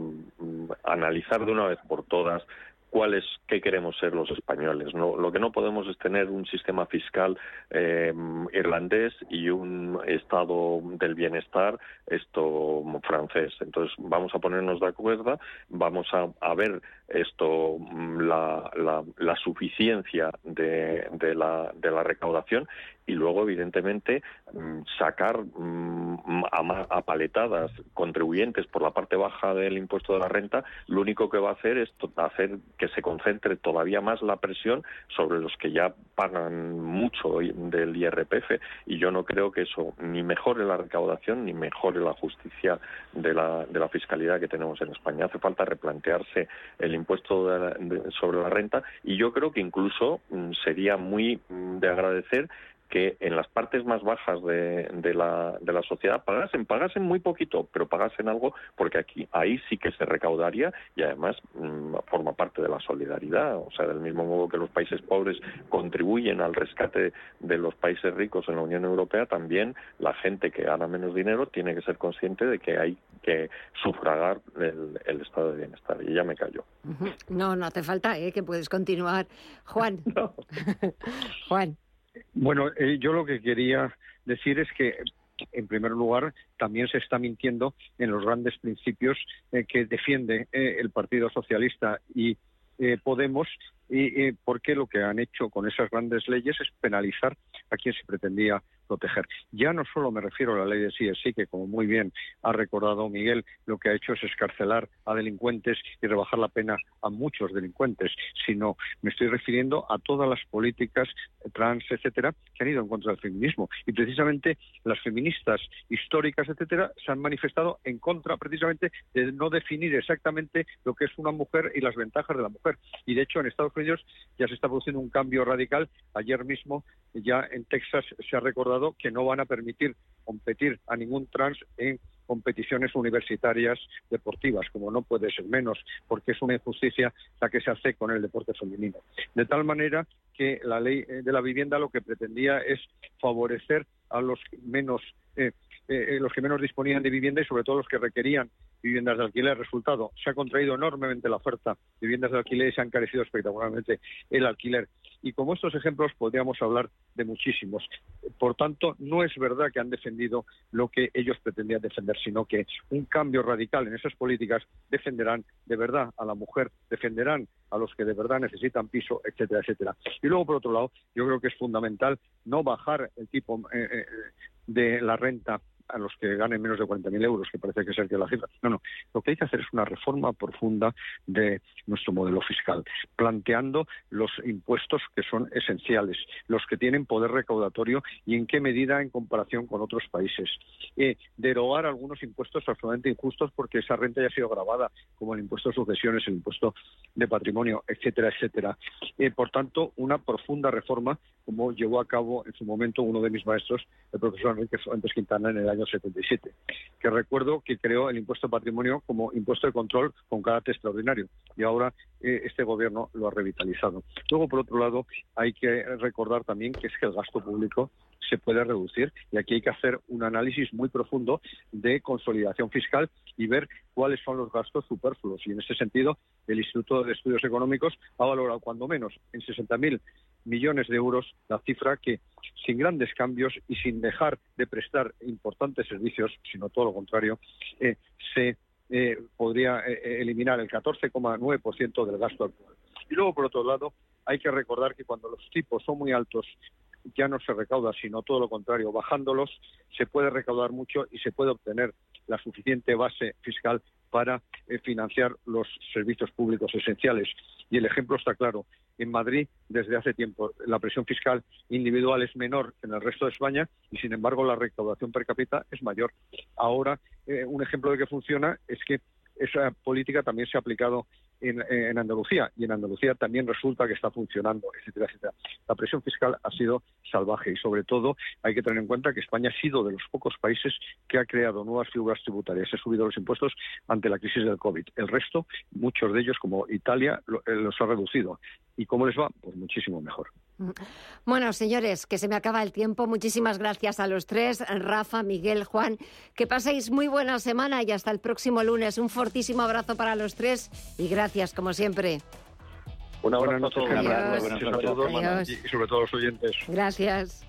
analizar de una vez por todas cuál qué queremos ser los españoles. ¿no? Lo que no podemos es tener un sistema fiscal eh, irlandés y un estado del bienestar esto francés. Entonces vamos a ponernos de acuerdo, vamos a, ver esto la, la, suficiencia de, de, la, de la recaudación y luego, evidentemente, mm, sacar mm, a, paletadas contribuyentes por la parte baja del impuesto de la renta, lo único que va a hacer es hacer que se concentre todavía más la presión sobre los que ya pagan mucho del IRPF. Y yo no creo que eso ni mejore la recaudación ni mejore la justicia de la, de la fiscalidad que tenemos en España. Hace falta replantearse el impuesto sobre la renta y yo creo que incluso mm, sería muy de agradecer que en las partes más bajas de, de, la, de la sociedad pagasen, pagasen muy poquito, pero pagasen algo, porque aquí ahí sí que se recaudaría y además mm, forma parte de la solidaridad. O sea, del mismo modo que los países pobres contribuyen al rescate de los países ricos en la Unión Europea, también la gente que gana menos dinero tiene que ser consciente de que hay que sufragar el, el estado de bienestar. Y ya me callo. No, no hace falta, ¿eh? que puedes continuar. Juan. *laughs* *laughs* Juan. Bueno, eh, yo lo que quería decir es que en primer lugar, también se está mintiendo en los grandes principios eh, que defiende eh, el Partido Socialista y Podemos, y porque lo que han hecho con esas grandes leyes es penalizar a quien se pretendía proteger. Ya no solo me refiero a la ley de sí sí, que como muy bien ha recordado Miguel, lo que ha hecho es escarcelar a delincuentes y rebajar la pena a muchos delincuentes, sino me estoy refiriendo a todas las políticas trans, etcétera, que han ido en contra del feminismo. Y precisamente las feministas históricas, etcétera, se han manifestado en contra precisamente de no definir exactamente lo que es una mujer y las ventajas de la mujer. Y de hecho en Estados Unidos ya se está produciendo un cambio radical. Ayer mismo ya en Texas se ha recordado que no van a permitir competir a ningún trans en competiciones universitarias deportivas, como no puede ser menos, porque es una injusticia la que se hace con el deporte femenino. De tal manera que la ley eh, de la vivienda lo que pretendía es favorecer a los menos eh, eh, los que menos disponían de vivienda y sobre todo los que requerían viviendas de alquiler. Resultado, se ha contraído enormemente la oferta de viviendas de alquiler y se ha encarecido espectacularmente el alquiler. Y como estos ejemplos podríamos hablar de muchísimos. Por tanto, no es verdad que han defendido lo que ellos pretendían defender, sino que un cambio radical en esas políticas defenderán de verdad a la mujer, defenderán a los que de verdad necesitan piso, etcétera, etcétera. Y luego, por otro lado, yo creo que es fundamental no bajar el tipo eh, eh, de la renta a los que ganen menos de 40.000 euros, que parece que es el que la cifra. No, no. Lo que hay que hacer es una reforma profunda de nuestro modelo fiscal, planteando los impuestos que son esenciales, los que tienen poder recaudatorio y en qué medida en comparación con otros países. Derogar algunos impuestos absolutamente injustos porque esa renta ya ha sido grabada, como el impuesto de sucesiones, el impuesto de patrimonio, etcétera, etcétera. Por tanto, una profunda reforma, como llevó a cabo en su momento uno de mis maestros, el profesor Enrique Fuentes Quintana, en el año 77, que recuerdo que creó el impuesto de patrimonio como impuesto de control con carácter extraordinario y ahora eh, este gobierno lo ha revitalizado. Luego, por otro lado, hay que recordar también que es que el gasto público se puede reducir y aquí hay que hacer un análisis muy profundo de consolidación fiscal y ver cuáles son los gastos superfluos. Y en ese sentido, el Instituto de Estudios Económicos ha valorado cuando menos en 60.000 millones de euros la cifra que, sin grandes cambios y sin dejar de prestar importantes servicios, sino todo lo contrario, eh, se eh, podría eh, eliminar el 14,9% del gasto actual. Y luego, por otro lado, hay que recordar que cuando los tipos son muy altos ya no se recauda, sino todo lo contrario, bajándolos se puede recaudar mucho y se puede obtener la suficiente base fiscal para eh, financiar los servicios públicos esenciales. Y el ejemplo está claro. En Madrid, desde hace tiempo, la presión fiscal individual es menor que en el resto de España y, sin embargo, la recaudación per cápita es mayor. Ahora, eh, un ejemplo de que funciona es que esa política también se ha aplicado en, Andalucía y en Andalucía también resulta que está funcionando, etcétera, etcétera. La presión fiscal ha sido salvaje y sobre todo hay que tener en cuenta que España ha sido de los pocos países que ha creado nuevas figuras tributarias, ha subido los impuestos ante la crisis del COVID. El resto, muchos de ellos como Italia, eh, los ha reducido. ¿Y cómo les va? Pues muchísimo mejor. Bueno, señores, que se me acaba el tiempo. Muchísimas gracias a los tres, Rafa, Miguel, Juan. Que paséis muy buena semana y hasta el próximo lunes. Un fortísimo abrazo para los tres y gracias, como siempre. Una buena noche a todos y sobre todo a los oyentes. Gracias.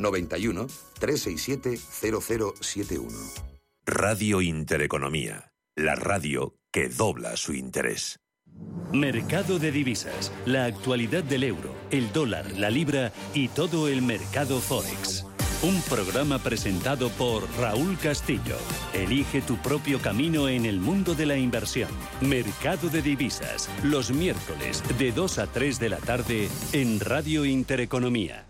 91 367 0071. Radio Intereconomía, la radio que dobla su interés. Mercado de divisas, la actualidad del euro, el dólar, la libra y todo el mercado forex. Un programa presentado por Raúl Castillo. Elige tu propio camino en el mundo de la inversión. Mercado de divisas, los miércoles de 2 a 3 de la tarde en Radio Intereconomía.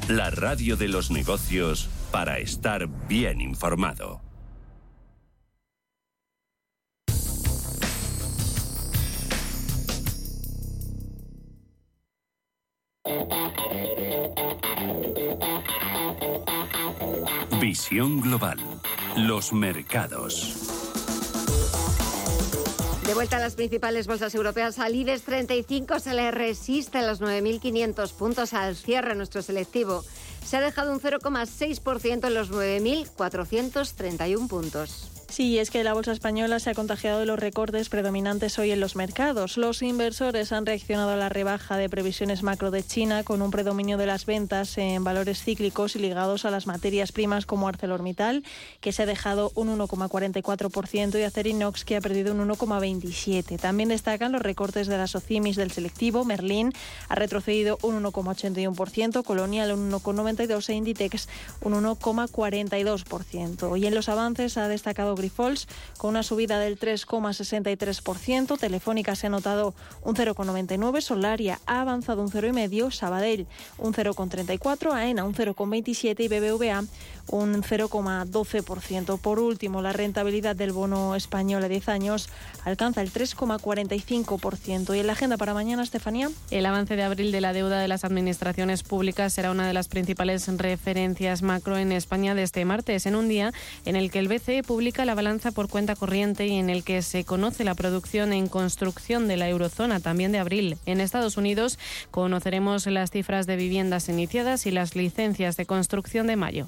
la radio de los negocios para estar bien informado. Visión Global. Los mercados. De vuelta a las principales bolsas europeas, al IBEX 35 se le resiste los 9.500 puntos al cierre nuestro selectivo. Se ha dejado un 0,6% en los 9.431 puntos. Sí, es que la bolsa española se ha contagiado de los recortes predominantes hoy en los mercados. Los inversores han reaccionado a la rebaja de previsiones macro de China con un predominio de las ventas en valores cíclicos y ligados a las materias primas como ArcelorMittal, que se ha dejado un 1,44% y Acerinox, que ha perdido un 1,27%. También destacan los recortes de las OCIMIS del selectivo. Merlin ha retrocedido un 1,81%, Colonial un 1,92% e Inditex un 1,42%. Y en los avances ha destacado Grifols con una subida del 3,63%. Telefónica se ha notado un 0,99%. Solaria ha avanzado un 0,5%. Sabadell un 0,34%. AENA un 0,27% y BBVA un 0,12%. Por último, la rentabilidad del bono español a 10 años alcanza el 3,45%. ¿Y en la agenda para mañana, Estefanía? El avance de abril de la deuda de las administraciones públicas será una de las principales referencias macro en España de este martes, en un día en el que el BCE publica la balanza por cuenta corriente y en el que se conoce la producción en construcción de la eurozona también de abril. En Estados Unidos conoceremos las cifras de viviendas iniciadas y las licencias de construcción de mayo.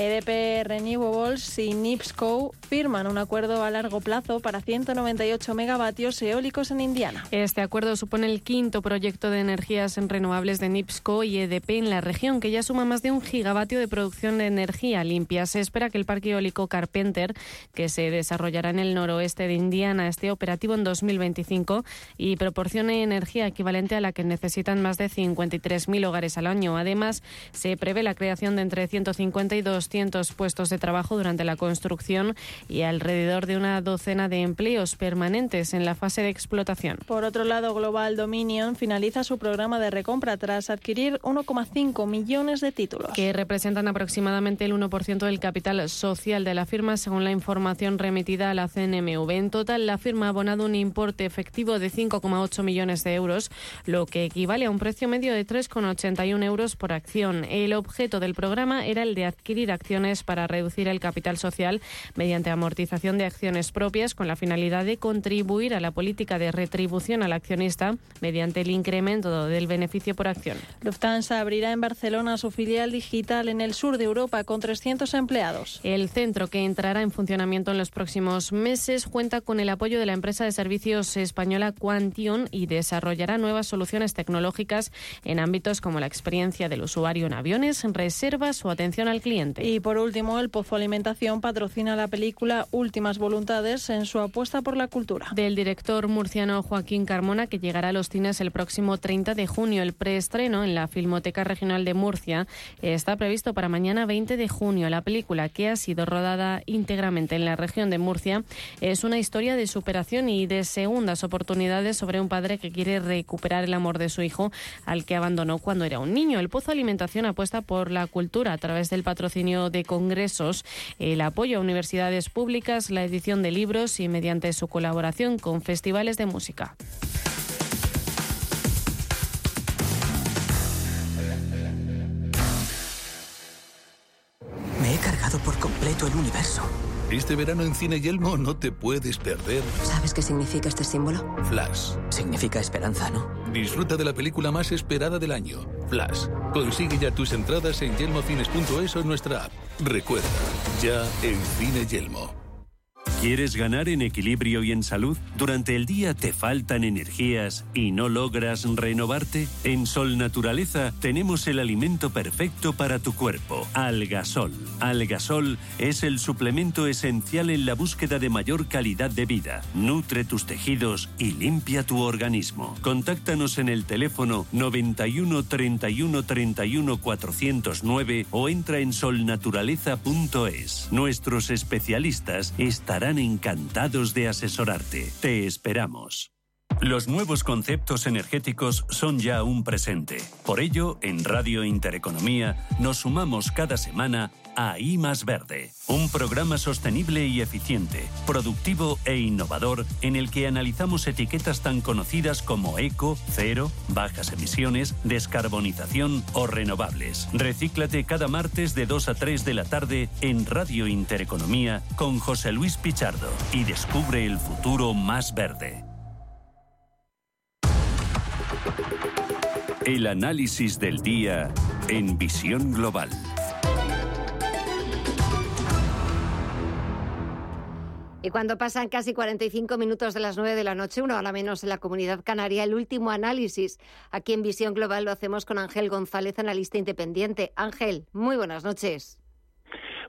EDP Renewables y NIPSCO firman un acuerdo a largo plazo para 198 megavatios eólicos en Indiana. Este acuerdo supone el quinto proyecto de energías renovables de NIPSCO y EDP en la región, que ya suma más de un gigavatio de producción de energía limpia. Se espera que el parque eólico Carpenter, que se desarrollará en el noroeste de Indiana, esté operativo en 2025 y proporcione energía equivalente a la que necesitan más de 53.000 hogares al año. Además, se prevé la creación de entre 150 y 200 puestos de trabajo durante la construcción y alrededor de una docena de empleos permanentes en la fase de explotación. Por otro lado, Global Dominion finaliza su programa de recompra tras adquirir 1,5 millones de títulos. Que representan aproximadamente el 1% del capital social de la firma, según la información remitida a la CNMV. En total, la firma ha abonado un importe efectivo de 5,8 millones de euros, lo que equivale a un precio medio de 3,81 euros por acción. El objeto del programa era el de adquirir acciones para reducir el capital social mediante amortización de acciones propias con la finalidad de contribuir a la política de retribución al accionista mediante el incremento del beneficio por acción. Lufthansa abrirá en Barcelona su filial digital en el sur de Europa con 300 empleados. El centro que entrará en funcionamiento en los próximos meses cuenta con el apoyo de la empresa de servicios española Quantion y desarrollará nuevas soluciones tecnológicas en ámbitos como la experiencia del usuario en aviones, reservas o atención al cliente. Y por último, el Pozo Alimentación patrocina la película Últimas Voluntades en su apuesta por la cultura. Del director murciano Joaquín Carmona, que llegará a los cines el próximo 30 de junio. El preestreno en la Filmoteca Regional de Murcia está previsto para mañana 20 de junio. La película, que ha sido rodada íntegramente en la región de Murcia, es una historia de superación y de segundas oportunidades sobre un padre que quiere recuperar el amor de su hijo, al que abandonó cuando era un niño. El Pozo Alimentación apuesta por la cultura a través del patrocinio de congresos, el apoyo a universidades públicas, la edición de libros y mediante su colaboración con festivales de música. Me he cargado por completo el universo. Este verano en Cine Yelmo no te puedes perder. ¿Sabes qué significa este símbolo? Flash. Significa esperanza, ¿no? Disfruta de la película más esperada del año, Flash. Consigue ya tus entradas en yelmocines.es o en nuestra app. Recuerda, ya en Cine Yelmo. ¿Quieres ganar en equilibrio y en salud? ¿Durante el día te faltan energías y no logras renovarte? En Sol Naturaleza tenemos el alimento perfecto para tu cuerpo, Algasol. Algasol es el suplemento esencial en la búsqueda de mayor calidad de vida. Nutre tus tejidos y limpia tu organismo. Contáctanos en el teléfono 91 31 31 409 o entra en solnaturaleza.es. Nuestros especialistas estarán encantados de asesorarte. Te esperamos. Los nuevos conceptos energéticos son ya un presente. Por ello, en Radio Intereconomía nos sumamos cada semana a I más Verde, un programa sostenible y eficiente, productivo e innovador en el que analizamos etiquetas tan conocidas como eco, cero, bajas emisiones, descarbonización o renovables. Recíclate cada martes de 2 a 3 de la tarde en Radio Intereconomía con José Luis Pichardo y descubre el futuro más verde. El análisis del día en visión global. Y cuando pasan casi 45 minutos de las 9 de la noche, una hora menos en la comunidad canaria, el último análisis aquí en Visión Global lo hacemos con Ángel González, analista independiente. Ángel, muy buenas noches.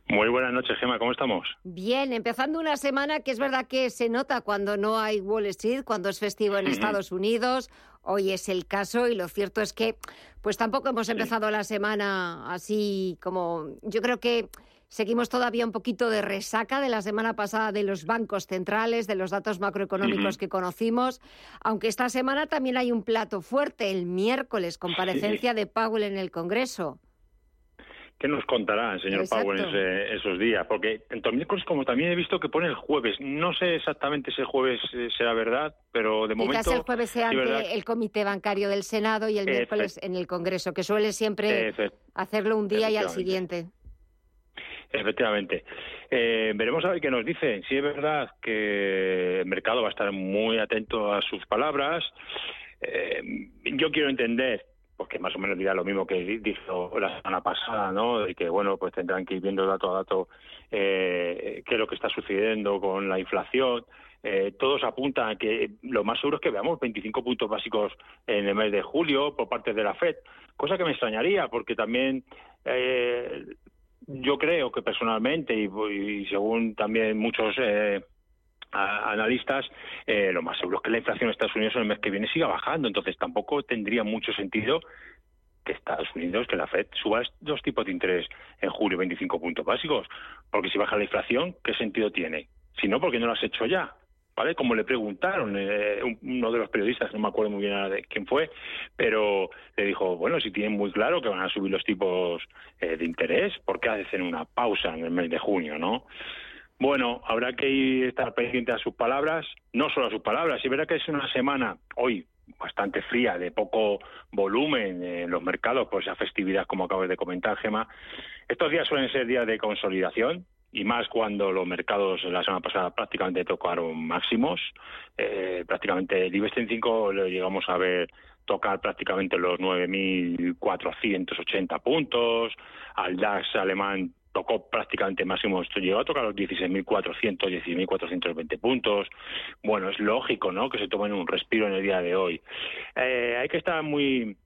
Muy buenas noches, Gema, ¿cómo estamos? Bien, empezando una semana que es verdad que se nota cuando no hay Wall Street, cuando es festivo en Estados Unidos. Hoy es el caso y lo cierto es que pues tampoco hemos empezado la semana así como yo creo que Seguimos todavía un poquito de resaca de la semana pasada de los bancos centrales, de los datos macroeconómicos que conocimos, aunque esta semana también hay un plato fuerte, el miércoles, comparecencia de Powell en el Congreso. ¿Qué nos contará el señor Powell en esos días? Porque en miércoles, como también he visto que pone el jueves, no sé exactamente si el jueves eh, será verdad, pero de momento... Quizás el jueves sea ante el Comité Bancario del Senado y el miércoles en el Congreso, que suele siempre hacerlo un día y al siguiente. Efectivamente. Eh, veremos a ver qué nos dice. Si es verdad que el mercado va a estar muy atento a sus palabras. Eh, yo quiero entender porque más o menos dirá lo mismo que dijo la semana pasada, ¿no? Y que, bueno, pues tendrán que ir viendo dato a dato eh, qué es lo que está sucediendo con la inflación. Eh, todos apuntan a que lo más seguro es que veamos 25 puntos básicos en el mes de julio por parte de la FED, cosa que me extrañaría, porque también eh, yo creo que personalmente y, según también muchos eh, analistas, eh, lo más seguro es que la inflación en Estados Unidos en el mes que viene siga bajando. Entonces tampoco tendría mucho sentido que Estados Unidos, que la Fed suba dos tipos de interés en julio, 25 puntos básicos. Porque si baja la inflación, ¿qué sentido tiene? Si no, porque no lo has hecho ya. ¿Vale? Como le preguntaron, eh, uno de los periodistas, no me acuerdo muy bien de quién fue, pero le dijo, bueno, si tienen muy claro que van a subir los tipos eh, de interés, ¿por qué hacen una pausa en el mes de junio, no? Bueno, habrá que estar pendiente a sus palabras, no solo a sus palabras. Si verá que es una semana hoy bastante fría, de poco volumen en los mercados por esa festividad, como acabas de comentar, Gema. Estos días suelen ser días de consolidación, y más cuando los mercados la semana pasada prácticamente tocaron máximos. Eh, prácticamente el IBEX 5 lo llegamos a ver tocar prácticamente los 9.480 puntos, al DAX alemán tocó prácticamente máximo, esto llegó a tocar los 16.400, 16.420 puntos. Bueno, es lógico, ¿no?, que se tomen un respiro en el día de hoy. Eh, hay que estar muy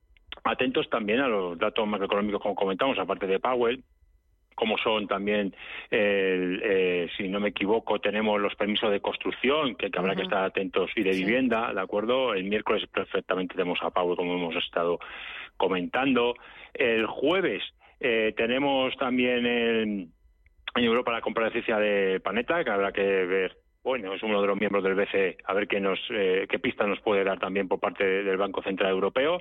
atentos también a los datos macroeconómicos, como comentamos, aparte de Powell, como son también, eh, si no me equivoco, tenemos los permisos de construcción, que, habrá que estar atentos, y de vivienda, ¿de acuerdo? El miércoles perfectamente tenemos a Powell, como hemos estado comentando. El jueves eh, tenemos también en, Europa la comparecencia de Panetta, que habrá que ver bueno, es uno de los miembros del BCE, a ver qué, nos, eh, qué pista nos puede dar también por parte del Banco Central Europeo.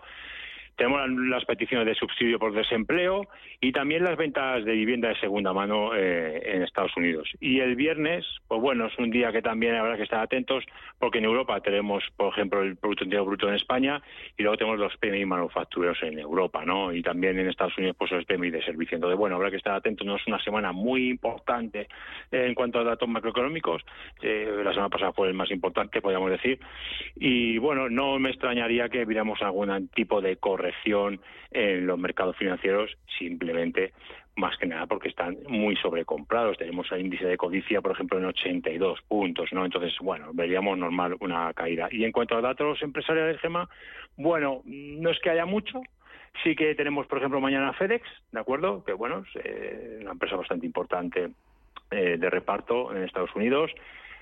Tenemos las peticiones de subsidio por desempleo y también las ventas de vivienda de segunda mano eh, en Estados Unidos. Y el viernes, pues bueno, es un día que también habrá que estar atentos porque en Europa tenemos, por ejemplo, el Producto Interior Bruto en España y luego tenemos los PMI manufactureros en Europa, ¿no? Y también en Estados Unidos, pues los PMI de servicio. Entonces, bueno, habrá que estar atentos. No es una semana muy importante en cuanto a datos macroeconómicos. Eh, la semana pasada fue el más importante, podríamos decir. Y bueno, no me extrañaría que viéramos algún tipo de corrección corrección en los mercados financieros simplemente más que nada porque están muy sobrecomprados. Tenemos el índice de codicia, por ejemplo, en 82 puntos, ¿no? Entonces, bueno, veríamos normal una caída. Y en cuanto a datos empresariales, Gema, bueno, no es que haya mucho, Sí que tenemos, por ejemplo, mañana FedEx, ¿de acuerdo? Que bueno, es eh, una empresa bastante importante eh, de reparto en Estados Unidos.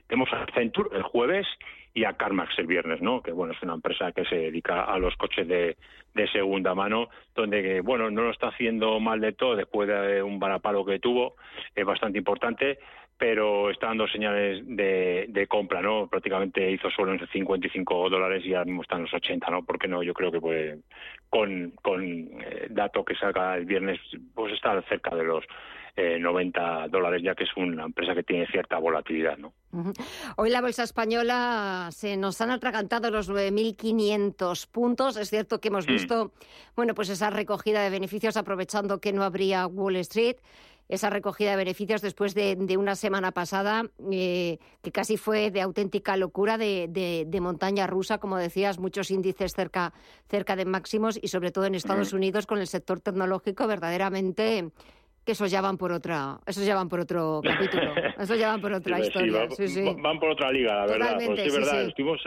Tenemos a Accenture el jueves y a CarMax el viernes, ¿no? Que bueno, es una empresa que se dedica a los coches de, segunda mano, donde bueno, no lo está haciendo mal de todo después de un varapalo que tuvo, es bastante importante, pero está dando señales de, de, compra, ¿no? Prácticamente hizo solo en 55 dólares y ahora mismo está en los 80, ¿no? Porque no, yo creo que puede, con, con eh, dato que salga el viernes, pues está cerca de los eh, 90 dólares, ya que es una empresa que tiene cierta volatilidad, ¿no? Hoy la bolsa española se nos han atragantado los 9.500 puntos. Es cierto que hemos mm. visto, bueno, pues esa recogida de beneficios aprovechando que no habría Wall Street esa recogida de beneficios después de, una semana pasada eh, que casi fue de auténtica locura de, montaña rusa, como decías, muchos índices cerca, cerca de máximos y sobre todo en Estados Unidos con el sector tecnológico verdaderamente que esos ya van por otra, esos ya van por otro capítulo, *laughs* esos ya van por otra historia. van, por otra liga, la verdad. Pues verdad. Lo, estuvimos,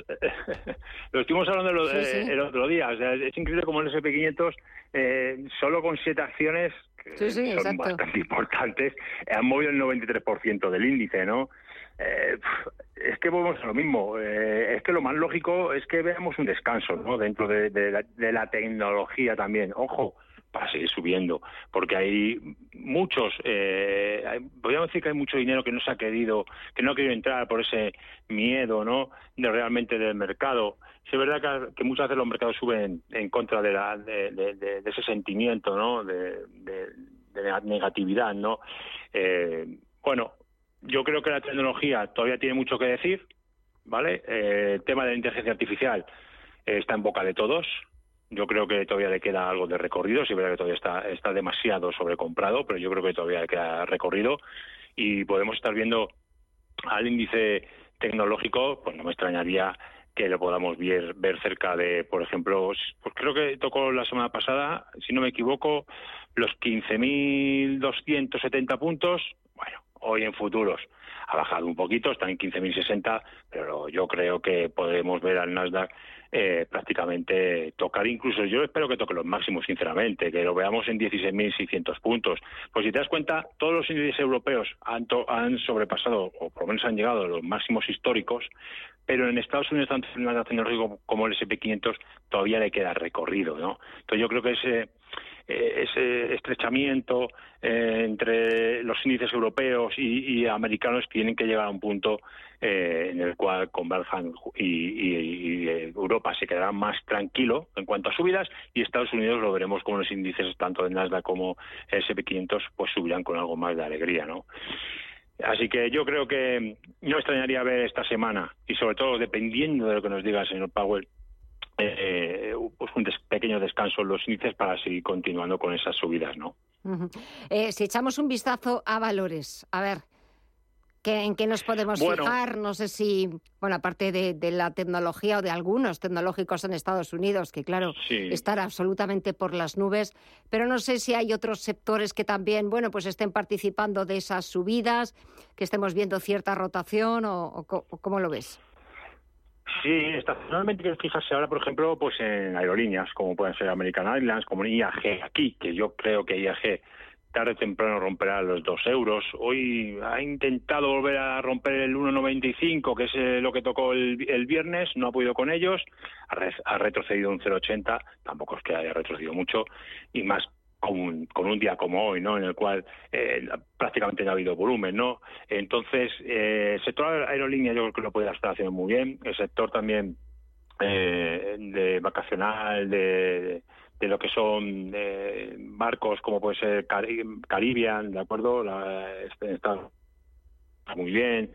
*laughs* lo estuvimos hablando el, el otro día. O sea, es increíble como el SP500, eh, solo con siete acciones, que son bastante *laughs* importantes, han movido el 93% del índice, ¿no? Eh, es que volvemos a lo mismo. Eh, es que lo más lógico es que veamos un descanso, ¿no? Dentro de, de la tecnología también. Ojo, para seguir subiendo, porque hay muchos, eh, podríamos decir que hay mucho dinero que no se ha querido, que no ha querido entrar por ese miedo, ¿no? De realmente del mercado. Es verdad que, muchas veces los mercados suben en contra de, la, de, ese sentimiento, ¿no? De, negatividad, ¿no? Eh, bueno, yo creo que la tecnología todavía tiene mucho que decir, ¿vale? Eh, el tema de la inteligencia artificial está en boca de todos, yo creo que todavía le queda algo de recorrido, sí verdad que todavía está, está demasiado sobrecomprado, pero yo creo que todavía le queda recorrido y podemos estar viendo al índice tecnológico, pues no me extrañaría que lo podamos ver, ver cerca de, por ejemplo, pues creo que tocó la semana pasada, si no me equivoco, los 15.270 puntos. Bueno, hoy en futuros ha bajado un poquito, está en 15.060, pero yo creo que podemos ver al Nasdaq eh, prácticamente tocar incluso, yo espero que toque los máximos, sinceramente, que lo veamos en 16.600 puntos. Pues si te das cuenta, todos los índices europeos han, han sobrepasado, o por lo menos han llegado a los máximos históricos, pero en Estados Unidos, tanto en el tecnológico como el SP500, todavía le queda recorrido, ¿no? Entonces yo creo que ese eh, ese estrechamiento eh, entre los índices europeos y, americanos tienen que llegar a un punto eh, en el cual converjan y, Europa se quedará más tranquilo en cuanto a subidas y Estados Unidos lo veremos como los índices tanto de Nasdaq como SP500 pues subirán con algo más de alegría, ¿no? Así que yo creo que no extrañaría ver esta semana y sobre todo dependiendo de lo que nos diga el señor Powell eh, pues un pequeño descanso en los índices para seguir continuando con esas subidas, ¿no? Eh, si echamos un vistazo a valores, a ver, ¿en qué nos podemos fijar? No sé si, bueno, aparte de, la tecnología o de algunos tecnológicos en Estados Unidos, que claro, están absolutamente por las nubes, pero no sé si hay otros sectores que también, bueno, pues estén participando de esas subidas, que estemos viendo cierta rotación o, o cómo lo ves. Sí, estacionalmente que fijarse ahora, por ejemplo, pues en aerolíneas, como pueden ser American Airlines, como IAG aquí, que yo creo que IAG tarde o temprano romperá los dos euros. Hoy ha intentado volver a romper el 1,95, que es eh, lo que tocó el, viernes, no ha podido con ellos, ha, retrocedido un 0,80, tampoco es que haya retrocedido mucho, y más con un, día como hoy, ¿no? En el cual eh, prácticamente no ha habido volumen, ¿no? Entonces, eh, el sector aerolínea yo creo que lo puede estar haciendo muy bien. El sector también eh, de vacacional, de lo que son barcos como puede ser Caribbean, ¿de acuerdo? La, este, está muy bien.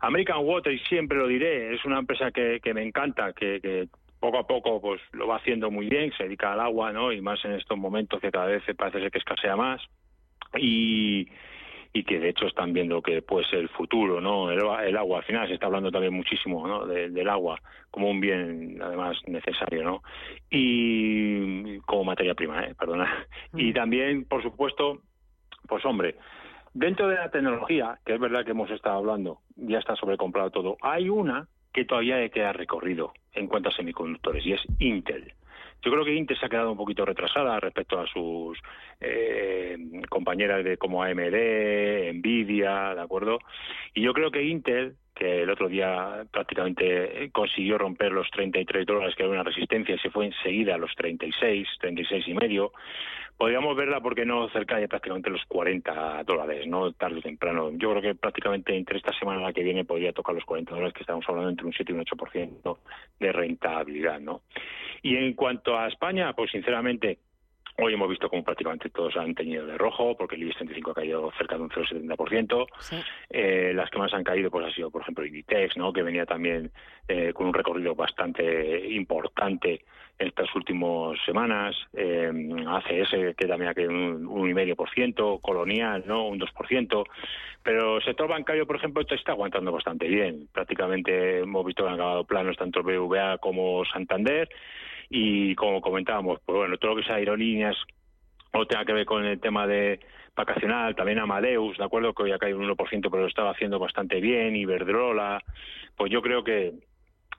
American Water, y siempre lo diré, es una empresa que, que me encanta, que, que poco a poco pues lo va haciendo muy bien, se dedica al agua, ¿no? Y más en estos momentos que cada vez parece ser que escasea más. Y, y que de hecho están viendo que puede ser el futuro, ¿no? El, agua, al final se está hablando también muchísimo, ¿no? del agua como un bien además necesario, ¿no? Y como materia prima, ¿eh? Perdona. Y mm. también, por supuesto, pues hombre, dentro de la tecnología, que es verdad que hemos estado hablando, ya está sobrecomprado todo, hay una que todavía queda recorrido en cuanto a semiconductores y es Intel. Yo creo que Intel se ha quedado un poquito retrasada respecto a sus eh, compañeras de como AMD, Nvidia, ¿de acuerdo? Y yo creo que Intel, que el otro día prácticamente consiguió romper los 33 dólares, que era una resistencia, y se fue enseguida a los 36, 36 y medio, podríamos verla, porque no, cerca de prácticamente los 40 dólares, ¿no? Tarde o temprano. Yo creo que prácticamente entre esta semana y la que viene podría tocar los 40 dólares, que estamos hablando entre un 7 y un 8% de rentabilidad, ¿no? Y en cuanto a España, pues sinceramente, Hoy hemos visto como prácticamente todos han tenido de rojo, porque el IBEX 35 ha caído cerca de un 0,70%. Eh, las que más han caído pues ha sido, por ejemplo, Inditex, ¿no? que venía también eh, con un recorrido bastante importante en estas últimas semanas. Eh, ACS, que también ha caído un 1,5%. Colonial, ¿no? un 2%. Pero el sector bancario, por ejemplo, está aguantando bastante bien. Prácticamente hemos visto que han acabado planos tanto BVA como Santander y como comentábamos, pues bueno, todo lo que sea aerolíneas o tenga que ver con el tema de vacacional, también Amadeus, ¿de acuerdo? Que hoy ha caído un 1%, pero lo estaba haciendo bastante bien, Iberdrola, pues yo creo que,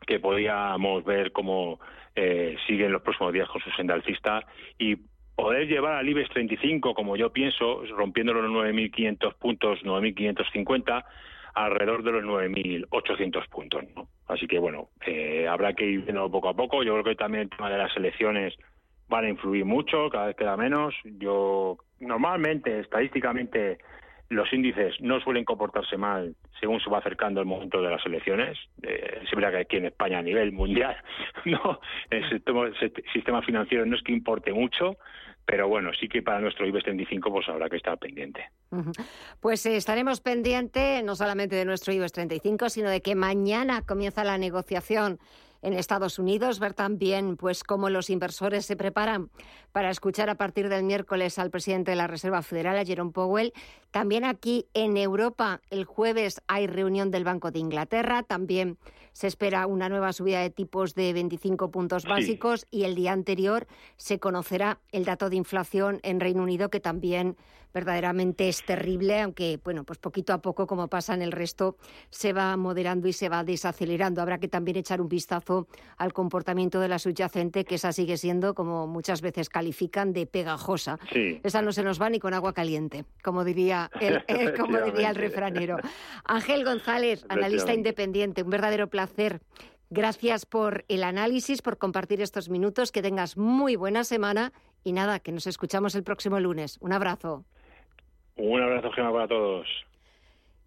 que podríamos ver cómo eh, siguen los próximos días con su senda alcista y poder llevar al IBEX 35, como yo pienso, rompiendo los 9.500 puntos, 9.550, alrededor de los 9.800 puntos. ¿no? Así que bueno, eh, habrá que ir viendo poco a poco. Yo creo que también el tema de las elecciones van a influir mucho, cada vez queda menos. Yo normalmente, estadísticamente, los índices no suelen comportarse mal según se va acercando el momento de las elecciones. Eh, es verdad que aquí en España a nivel mundial *laughs* no el sistema financiero no es que importe mucho, pero bueno, sí que para nuestro IBEX 35 pues habrá que estar pendiente. Pues eh, estaremos pendiente no solamente de nuestro IBEX 35, sino de que mañana comienza la negociación en Estados Unidos, ver también pues cómo los inversores se preparan para escuchar a partir del miércoles al presidente de la Reserva Federal, a Jerome Powell. También aquí en Europa, el jueves hay reunión del Banco de Inglaterra, también se espera una nueva subida de tipos de 25 puntos básicos y el día anterior se conocerá el dato de inflación en Reino Unido que también verdaderamente es terrible, aunque bueno, pues poquito a poco, como pasa en el resto, se va moderando y se va desacelerando. Habrá que también echar un vistazo al comportamiento de la subyacente, que esa sigue siendo, como muchas veces califican, de pegajosa. Esa no se nos va ni con agua caliente, como diría el, *laughs* como diría el refranero. Ángel González, analista independiente, un verdadero placer. Gracias por el análisis, por compartir estos minutos. Que tengas muy buena semana y nada, que nos escuchamos el próximo lunes. Un abrazo. Un abrazo, Gemma, para todos.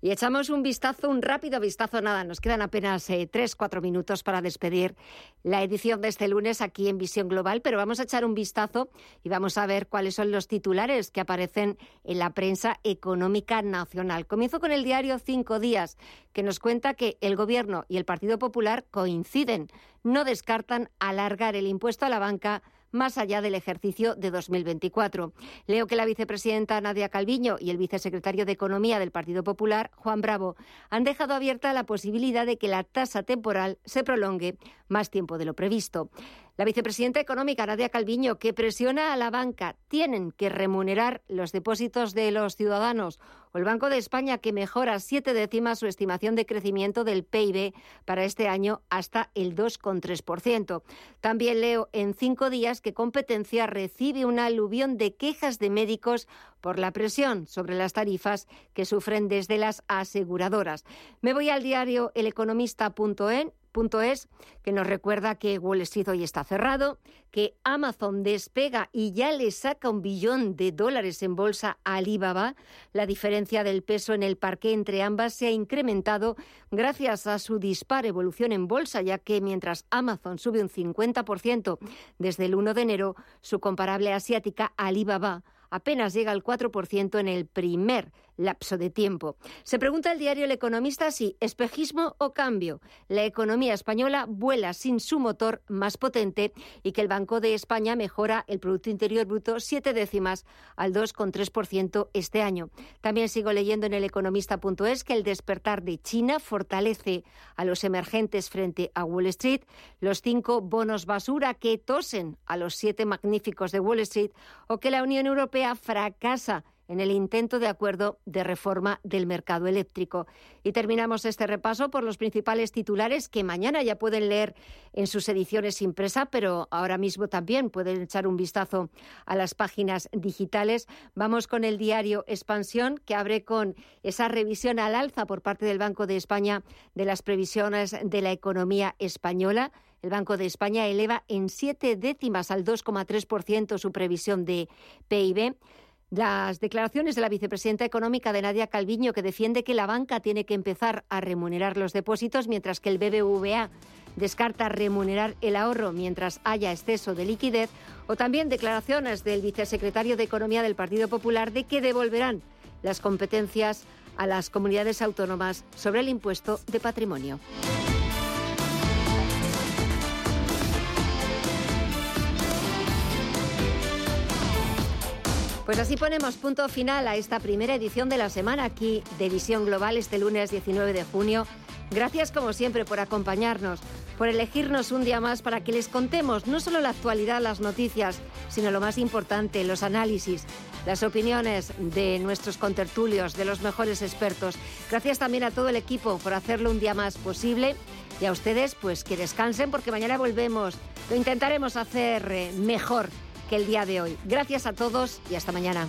Y echamos un vistazo, un rápido vistazo, nada, nos quedan apenas eh, tres, cuatro minutos para despedir la edición de este lunes aquí en Visión Global, pero vamos a echar un vistazo y vamos a ver cuáles son los titulares que aparecen en la prensa económica nacional. Comienzo con el diario Cinco Días, que nos cuenta que el Gobierno y el Partido Popular coinciden, no descartan alargar el impuesto a la banca más allá del ejercicio de 2024. Leo que la vicepresidenta Nadia Calviño y el vicesecretario de Economía del Partido Popular, Juan Bravo, han dejado abierta la posibilidad de que la tasa temporal se prolongue más tiempo de lo previsto. La vicepresidenta económica, Nadia Calviño, que presiona a la banca, tienen que remunerar los depósitos de los ciudadanos. O el Banco de España, que mejora siete décimas su estimación de crecimiento del PIB para este año hasta el 2,3%. También leo en cinco días que Competencia recibe una aluvión de quejas de médicos por la presión sobre las tarifas que sufren desde las aseguradoras. Me voy al diario eleconomista.en punto es que nos recuerda que Wall Street hoy está cerrado, que Amazon despega y ya le saca un billón de dólares en bolsa a Alibaba. La diferencia del peso en el parque entre ambas se ha incrementado gracias a su dispar evolución en bolsa, ya que mientras Amazon sube un 50% desde el 1 de enero, su comparable asiática Alibaba apenas llega al 4% en el primer lapso de tiempo. Se pregunta el diario El Economista si espejismo o cambio. La economía española vuela sin su motor más potente y que el Banco de España mejora el Producto Interior Bruto siete décimas al 2,3% este año. También sigo leyendo en el economista.es que el despertar de China fortalece a los emergentes frente a Wall Street, los cinco bonos basura que tosen a los siete magníficos de Wall Street o que la Unión Europea fracasa en el intento de acuerdo de reforma del mercado eléctrico. Y terminamos este repaso por los principales titulares que mañana ya pueden leer en sus ediciones impresa, pero ahora mismo también pueden echar un vistazo a las páginas digitales. Vamos con el diario Expansión, que abre con esa revisión al alza por parte del Banco de España de las previsiones de la economía española. El Banco de España eleva en siete décimas al 2,3% su previsión de PIB. Las declaraciones de la vicepresidenta económica de Nadia Calviño, que defiende que la banca tiene que empezar a remunerar los depósitos, mientras que el BBVA descarta remunerar el ahorro mientras haya exceso de liquidez, o también declaraciones del vicesecretario de Economía del Partido Popular de que devolverán las competencias a las comunidades autónomas sobre el impuesto de patrimonio. Pues así ponemos punto final a esta primera edición de la semana aquí de Visión Global este lunes 19 de junio. Gracias como siempre por acompañarnos, por elegirnos un día más para que les contemos no solo la actualidad, las noticias, sino lo más importante, los análisis, las opiniones de nuestros contertulios, de los mejores expertos. Gracias también a todo el equipo por hacerlo un día más posible y a ustedes pues que descansen porque mañana volvemos. Lo intentaremos hacer eh, mejor el día de hoy. Gracias a todos y hasta mañana.